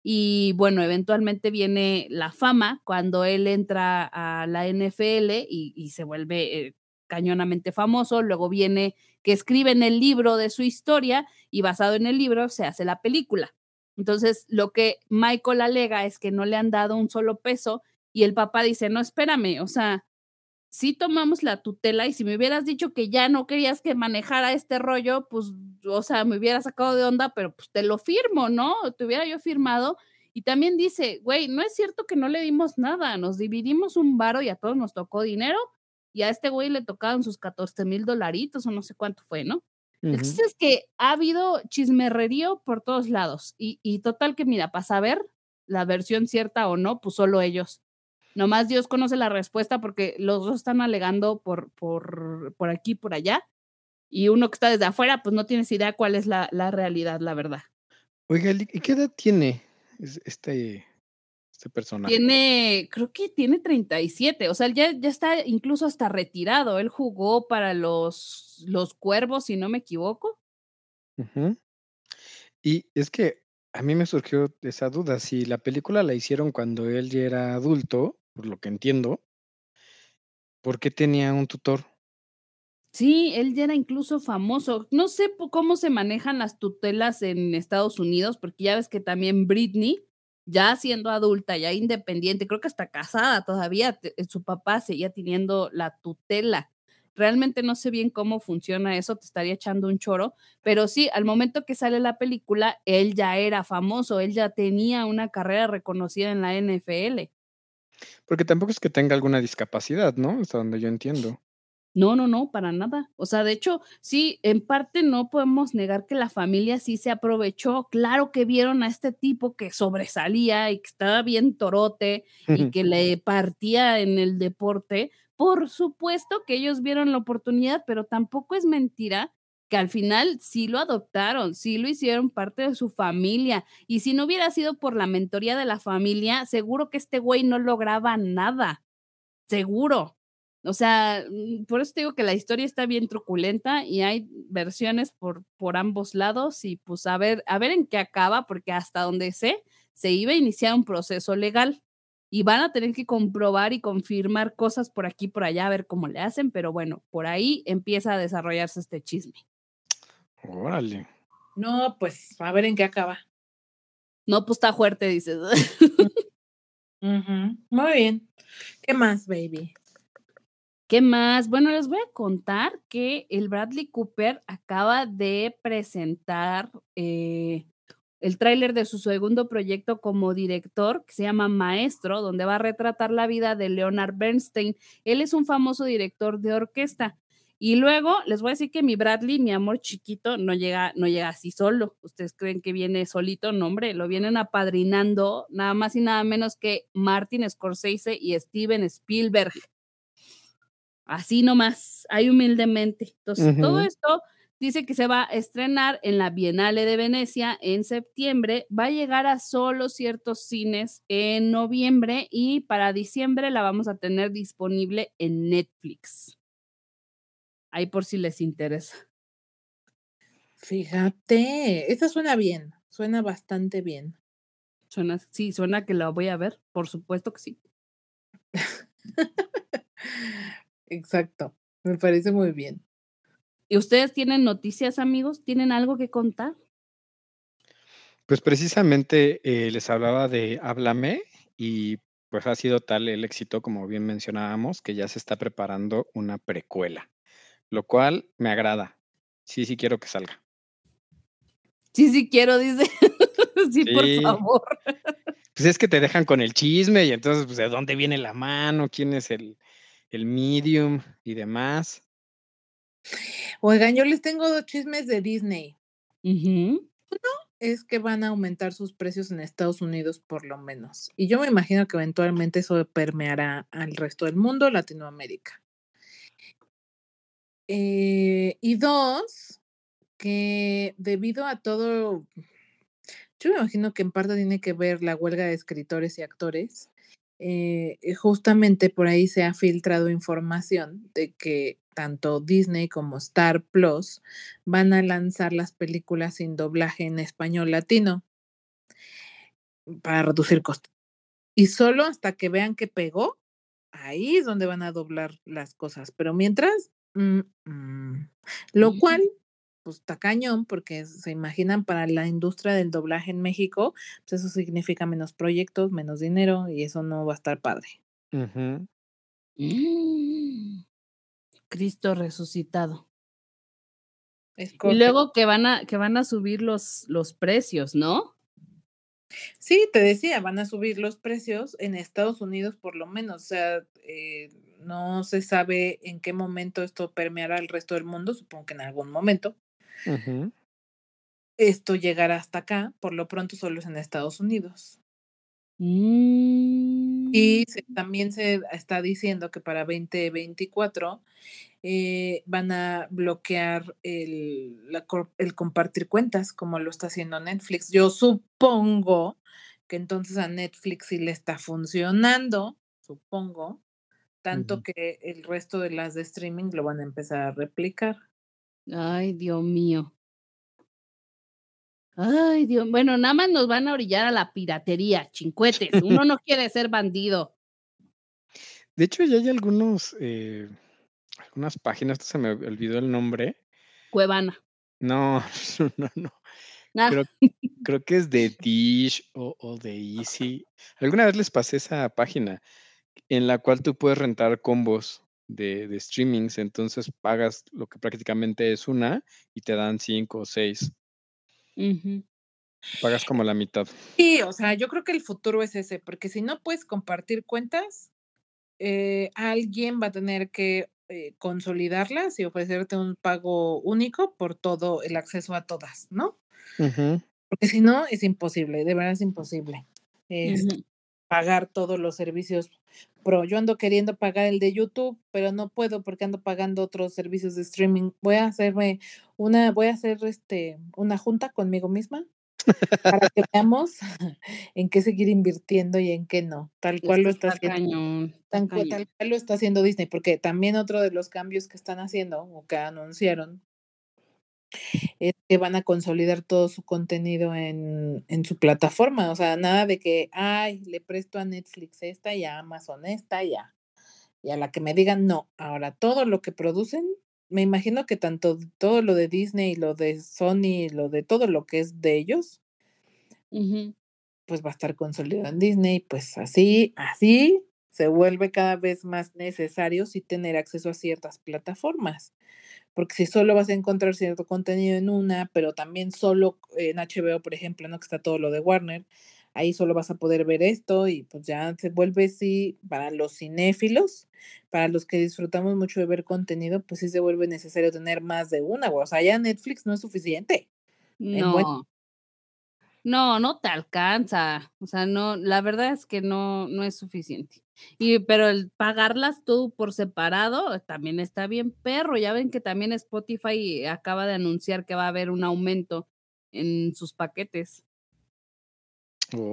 Speaker 2: Y bueno, eventualmente viene la fama cuando él entra a la NFL y, se vuelve eh, cañonamente famoso. Luego viene que escribe en el libro de su historia y basado en el libro se hace la película. Entonces, lo que Michael alega es que no le han dado un solo peso y el papá dice, no, espérame, o sea, sí tomamos la tutela y si me hubieras dicho que ya no querías que manejara este rollo, pues, o sea, me hubiera sacado de onda, pero pues te lo firmo, ¿no? Te hubiera yo firmado. Y también dice, güey, no es cierto que no le dimos nada, nos dividimos un varo y a todos nos tocó dinero y a este güey le tocaron sus 14 mil dolaritos o no sé cuánto fue, ¿no? Entonces es que ha habido chismerrerío por todos lados y, y total que mira, para saber la versión cierta o no, pues solo ellos. Nomás Dios conoce la respuesta porque los dos están alegando por, por, por aquí, por allá. Y uno que está desde afuera, pues no tienes idea cuál es la, la realidad, la verdad.
Speaker 4: Oiga, ¿y qué edad tiene este, este personaje?
Speaker 2: Tiene, creo que tiene 37, o sea, ya, ya está incluso hasta retirado. Él jugó para los, los cuervos, si no me equivoco.
Speaker 4: Y es que a mí me surgió esa duda, si la película la hicieron cuando él ya era adulto, por lo que entiendo, ¿por qué tenía un tutor?
Speaker 2: Sí, él ya era incluso famoso. No sé cómo se manejan las tutelas en Estados Unidos, porque ya ves que también Britney, ya siendo adulta, ya independiente, creo que hasta casada todavía, su papá seguía teniendo la tutela. Realmente no sé bien cómo funciona eso, te estaría echando un choro, pero sí, al momento que sale la película, él ya era famoso, él ya tenía una carrera reconocida en la NFL.
Speaker 4: Porque tampoco es que tenga alguna discapacidad, ¿no? Hasta donde yo entiendo.
Speaker 2: No, no, no, para nada. O sea, de hecho, sí, en parte no podemos negar que la familia sí se aprovechó. Claro que vieron a este tipo que sobresalía y que estaba bien torote y que le partía en el deporte. Por supuesto que ellos vieron la oportunidad, pero tampoco es mentira que al final sí lo adoptaron, sí lo hicieron parte de su familia. Y si no hubiera sido por la mentoría de la familia, seguro que este güey no lograba nada. Seguro. O sea, mm, por eso te digo que la historia está bien truculenta y hay versiones por, por ambos lados y pues a ver, a ver en qué acaba, porque hasta donde sé, se iba a iniciar un proceso legal y van a tener que comprobar y confirmar cosas por aquí y por allá, a ver cómo le hacen, pero bueno, por ahí empieza a desarrollarse este chisme.
Speaker 4: Órale.
Speaker 3: No, pues a ver en qué acaba.
Speaker 2: No, pues está fuerte, dices.
Speaker 3: Muy bien. ¿Qué más, baby?
Speaker 2: ¿Qué más? Bueno, les voy a contar que el Bradley Cooper acaba de presentar eh, el tráiler de su segundo proyecto como director, que se llama Maestro, donde va a retratar la vida de Leonard Bernstein. Él es un famoso director de orquesta. Y luego les voy a decir que mi Bradley, mi amor chiquito, no llega, no llega así solo. Ustedes creen que viene solito, no, hombre, lo vienen apadrinando nada más y nada menos que Martin Scorsese y Steven Spielberg. Así nomás, hay humildemente. Entonces, todo esto dice que se va a estrenar en la Bienale de Venecia en septiembre, va a llegar a solo ciertos cines en noviembre y para diciembre la vamos a tener disponible en Netflix. Ahí por si les interesa.
Speaker 3: Fíjate, esta suena bien, suena bastante bien.
Speaker 2: Suena, sí, suena que la voy a ver, por supuesto que sí.
Speaker 3: Exacto, me parece muy bien.
Speaker 2: ¿Y ustedes tienen noticias, amigos? ¿Tienen algo que contar?
Speaker 4: Pues precisamente eh, les hablaba de Háblame y pues ha sido tal el éxito, como bien mencionábamos, que ya se está preparando una precuela, lo cual me agrada. Sí, sí quiero que salga.
Speaker 2: Sí, sí quiero, dice. sí, por favor.
Speaker 4: Pues es que te dejan con el chisme y entonces, pues, ¿de dónde viene la mano? ¿Quién es el, el medium y demás.
Speaker 3: Oigan, yo les tengo dos chismes de Disney. Uno es que van a aumentar sus precios en Estados Unidos por lo menos. Y yo me imagino que eventualmente eso permeará al resto del mundo, Latinoamérica. Eh, y dos, que debido a todo, yo me imagino que en parte tiene que ver la huelga de escritores y actores, eh, eh, justamente por ahí se ha filtrado información de que tanto Disney como Star Plus van a lanzar las películas sin doblaje en español latino. para reducir costos. Y solo hasta que vean que pegó, ahí es donde van a doblar las cosas. Pero mientras, mm, mm, lo cual, pues está cañón, porque se imaginan para la industria del doblaje en México, pues eso significa menos proyectos, menos dinero, y eso no va a estar padre.
Speaker 2: Mm. Cristo resucitado.
Speaker 3: Es
Speaker 2: Y luego que van a, que van a subir los, los precios, ¿no?
Speaker 3: Sí, te decía, van a subir los precios en Estados Unidos por lo menos. O sea, eh, no se sabe en qué momento esto permeará al resto del mundo, supongo que en algún momento. Esto llegará hasta acá, por lo pronto solo es en Estados Unidos.
Speaker 2: Mm.
Speaker 3: Y se- también se está diciendo que para 2024 eh, van a bloquear el, la el compartir cuentas, como lo está haciendo Netflix. Yo supongo que entonces a Netflix sí le está funcionando, supongo, tanto que el resto de las de streaming lo van a empezar a replicar.
Speaker 2: Ay, Dios mío. Ay, Dios. Bueno, nada más nos van a orillar a la piratería, chincuetes. Uno no quiere ser bandido.
Speaker 4: De hecho, ya hay algunos, eh, algunas páginas, se me olvidó el nombre.
Speaker 2: Cuevana.
Speaker 4: No, no, no.
Speaker 2: Ah,
Speaker 4: Creo, creo que es de Dish o, o de Easy. Alguna vez les pasé esa página en la cual tú puedes rentar combos de, de streamings, entonces pagas lo que prácticamente es una y te dan cinco o seis. Pagas como la mitad.
Speaker 3: Sí, o sea, yo creo que el futuro es ese, porque si no puedes compartir cuentas, eh, alguien va a tener que eh, consolidarlas y ofrecerte un pago único por todo el acceso a todas, ¿no? Porque si no, es imposible, de verdad es imposible. Es
Speaker 2: Ujú.
Speaker 3: pagar todos los servicios pro. Yo ando queriendo pagar el de YouTube, pero no puedo porque ando pagando otros servicios de streaming. Voy a hacerme una, voy a hacer este una junta conmigo misma para que veamos en qué seguir invirtiendo y en qué no, tal cual lo está haciendo. tal cual lo está haciendo Disney, porque también otro de los cambios que están haciendo o que anunciaron es que van a consolidar todo su contenido en, en su plataforma. O sea, nada de que, ay, le presto a Netflix esta y a Amazon esta y a, y a la que me digan no. Ahora, todo lo que producen, me imagino que tanto todo lo de Disney, lo de Sony, lo de todo lo que es de ellos, pues va a estar consolidado en Disney. Pues así, así se vuelve cada vez más necesario sí tener acceso a ciertas plataformas. Porque si solo vas a encontrar cierto contenido en una, pero también solo en HBO, por ejemplo, ¿no? Que está todo lo de Warner, ahí solo vas a poder ver esto y pues ya se vuelve, sí, para los cinéfilos, para los que disfrutamos mucho de ver contenido, pues sí se vuelve necesario tener más de una. O sea, ya Netflix no es suficiente.
Speaker 2: No. No, no te alcanza. O sea, no, la verdad es que no, no es suficiente. Y, pero el pagarlas tú por separado también está bien perro. Ya ven que también Spotify acaba de anunciar que va a haber un aumento en sus paquetes.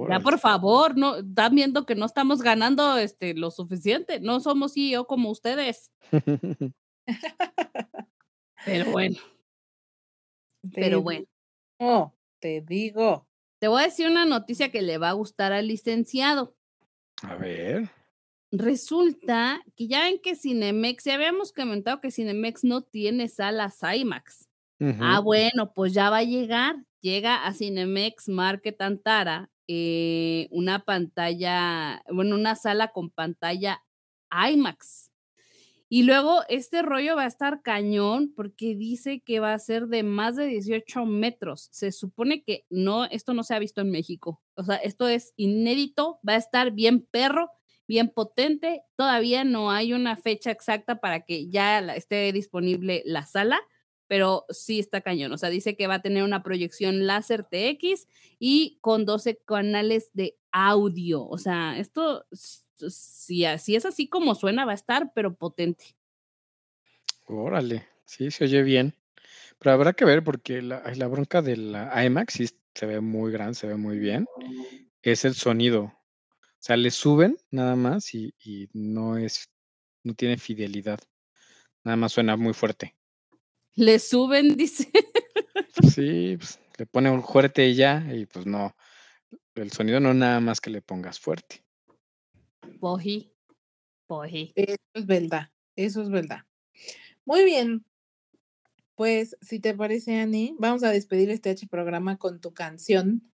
Speaker 2: Ya, por favor, no, están viendo que no estamos ganando este lo suficiente. No somos CEO como ustedes. Pero bueno, pero bueno.
Speaker 3: digo, te digo.
Speaker 2: Te voy a decir una noticia que le va a gustar al licenciado.
Speaker 4: A ver.
Speaker 2: Resulta que ya ven que Cinemex, ya habíamos comentado que Cinemex no tiene salas IMAX. Ah, bueno, pues ya va a llegar. Llega a Cinemex Market Antara eh, una pantalla, bueno, una sala con pantalla IMAX. Y luego este rollo va a estar cañón porque dice que va a ser de más de 18 metros. Se supone que no, esto no se ha visto en México. O sea, esto es inédito, va a estar bien perro, bien potente. Todavía no hay una fecha exacta para que ya esté disponible la sala, pero sí está cañón. O sea, dice que va a tener una proyección láser TX y con 12 canales de audio. O sea, esto, si así es así como suena, va a estar, pero potente.
Speaker 4: Órale. Sí, se oye bien. Pero habrá que ver porque la, la bronca de la IMAX sí se ve muy grande, se ve muy bien. Es el sonido. O sea, le suben nada más y, y no es, no tiene fidelidad. Nada más suena muy fuerte.
Speaker 2: Le suben, dice.
Speaker 4: Sí, pues, le pone un fuerte y ya, y pues no, el sonido no nada más que le pongas fuerte.
Speaker 2: Poji. Poji.
Speaker 3: Eso es verdad, eso es verdad. Muy bien. Pues, si te parece, Ani, vamos a despedir este H programa con tu canción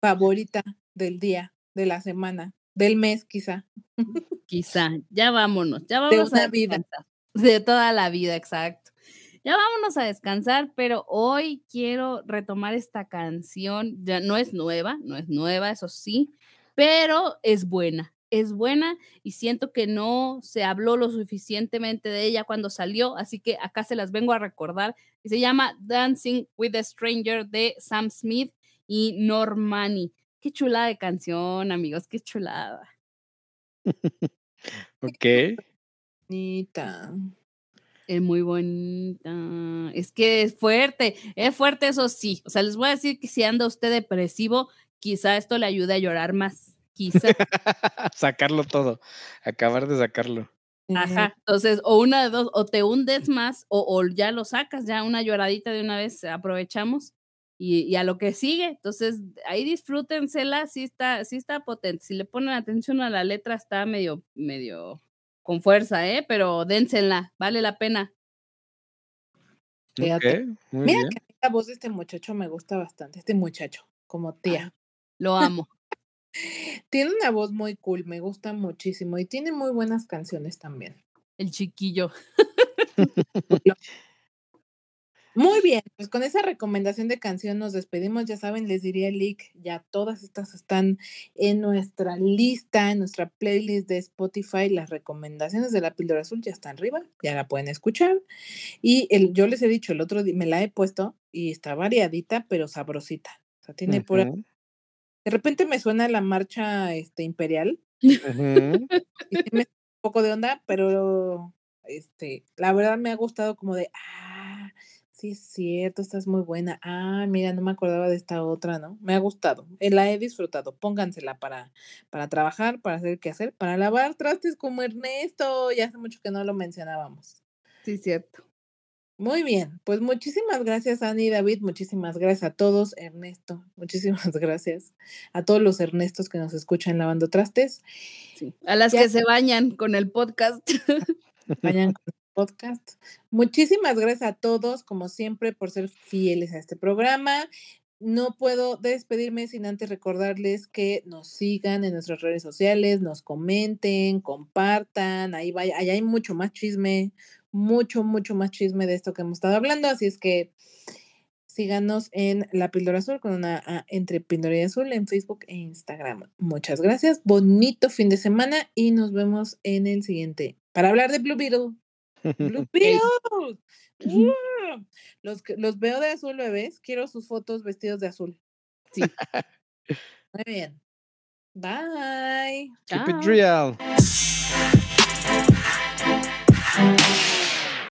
Speaker 3: favorita del día, de la semana, del mes, quizá.
Speaker 2: Quizá. Ya vámonos. Ya
Speaker 3: De una
Speaker 2: a
Speaker 3: vida.
Speaker 2: descansar. De toda la vida, exacto. Ya vámonos a descansar, pero hoy quiero retomar esta canción. Ya no es nueva, no es nueva, eso sí, pero es buena. Es buena y siento que no se habló lo suficientemente de ella cuando salió, así que acá se las vengo a recordar. Y se llama Dancing with a Stranger de Sam Smith y Normani. Qué chulada de canción, amigos, qué chulada.
Speaker 4: Ok.
Speaker 3: Bonita.
Speaker 2: Es muy bonita. Es que es fuerte, es fuerte, eso sí. O sea, les voy a decir que si anda usted depresivo, quizá esto le ayude a llorar más. Quizá.
Speaker 4: Sacarlo todo. Acabar de sacarlo.
Speaker 2: Ajá. Entonces, o una de dos, o te hundes más, o, o ya lo sacas, ya una lloradita de una vez aprovechamos. Y, y a lo que sigue. Entonces, ahí disfrútensela, sí está, sí está potente. Si le ponen atención a la letra, está medio, medio con fuerza, ¿eh? Pero dénsela, vale la pena.
Speaker 4: Muy
Speaker 3: Mira
Speaker 4: bien.
Speaker 3: que la voz de este muchacho me gusta bastante, este muchacho, como tía.
Speaker 2: Lo amo.
Speaker 3: Tiene una voz muy cool, me gusta muchísimo y tiene muy buenas canciones también.
Speaker 2: El chiquillo.
Speaker 3: Muy bien, pues con esa recomendación de canción nos despedimos. Ya saben, les diría el link, ya todas estas están en nuestra lista, en nuestra playlist de Spotify. Las recomendaciones de la píldora azul ya están arriba, ya la pueden escuchar. Y el, yo les he dicho, el otro día me la he puesto y está variadita, pero sabrosita. O sea, tiene pura.
Speaker 4: Ujú,
Speaker 3: De repente me suena la marcha este, imperial
Speaker 4: ujú.
Speaker 3: y sí me un poco de onda, pero este, la verdad me ha gustado como de, ah, sí es cierto, esta es muy buena. Ah, mira, no me acordaba de esta otra, ¿no? Me ha gustado, eh, la he disfrutado. Póngansela para, para trabajar, para hacer qué hacer, para lavar trastes como Ernesto. Ya hace mucho que no lo mencionábamos.
Speaker 2: Sí, cierto.
Speaker 3: Muy bien, pues muchísimas gracias, Ani y David. Muchísimas gracias a todos, Ernesto. Muchísimas gracias a todos los Ernestos que nos escuchan lavando trastes.
Speaker 2: Sí. A las
Speaker 3: Ya
Speaker 2: que se bañan con el podcast.
Speaker 3: vayan con podcast. Muchísimas gracias a todos, como siempre, por ser fieles a este programa. No puedo despedirme sin antes recordarles que nos sigan en nuestras redes sociales, nos comenten, compartan. Ahí vaya, ahí hay mucho más chisme, mucho, mucho más chisme de esto que hemos estado hablando. Así es que síganos en La Píldora Azul con una entre Píldora y Azul en Facebook e Instagram. Muchas gracias. Bonito fin de semana y nos vemos en el siguiente para hablar de Blue Beetle. Blue Beetle. ¡Uh! Los, los veo de azul, bebés. Quiero sus fotos vestidos de azul.
Speaker 2: Sí.
Speaker 3: Muy bien. Bye.
Speaker 4: Keep it real.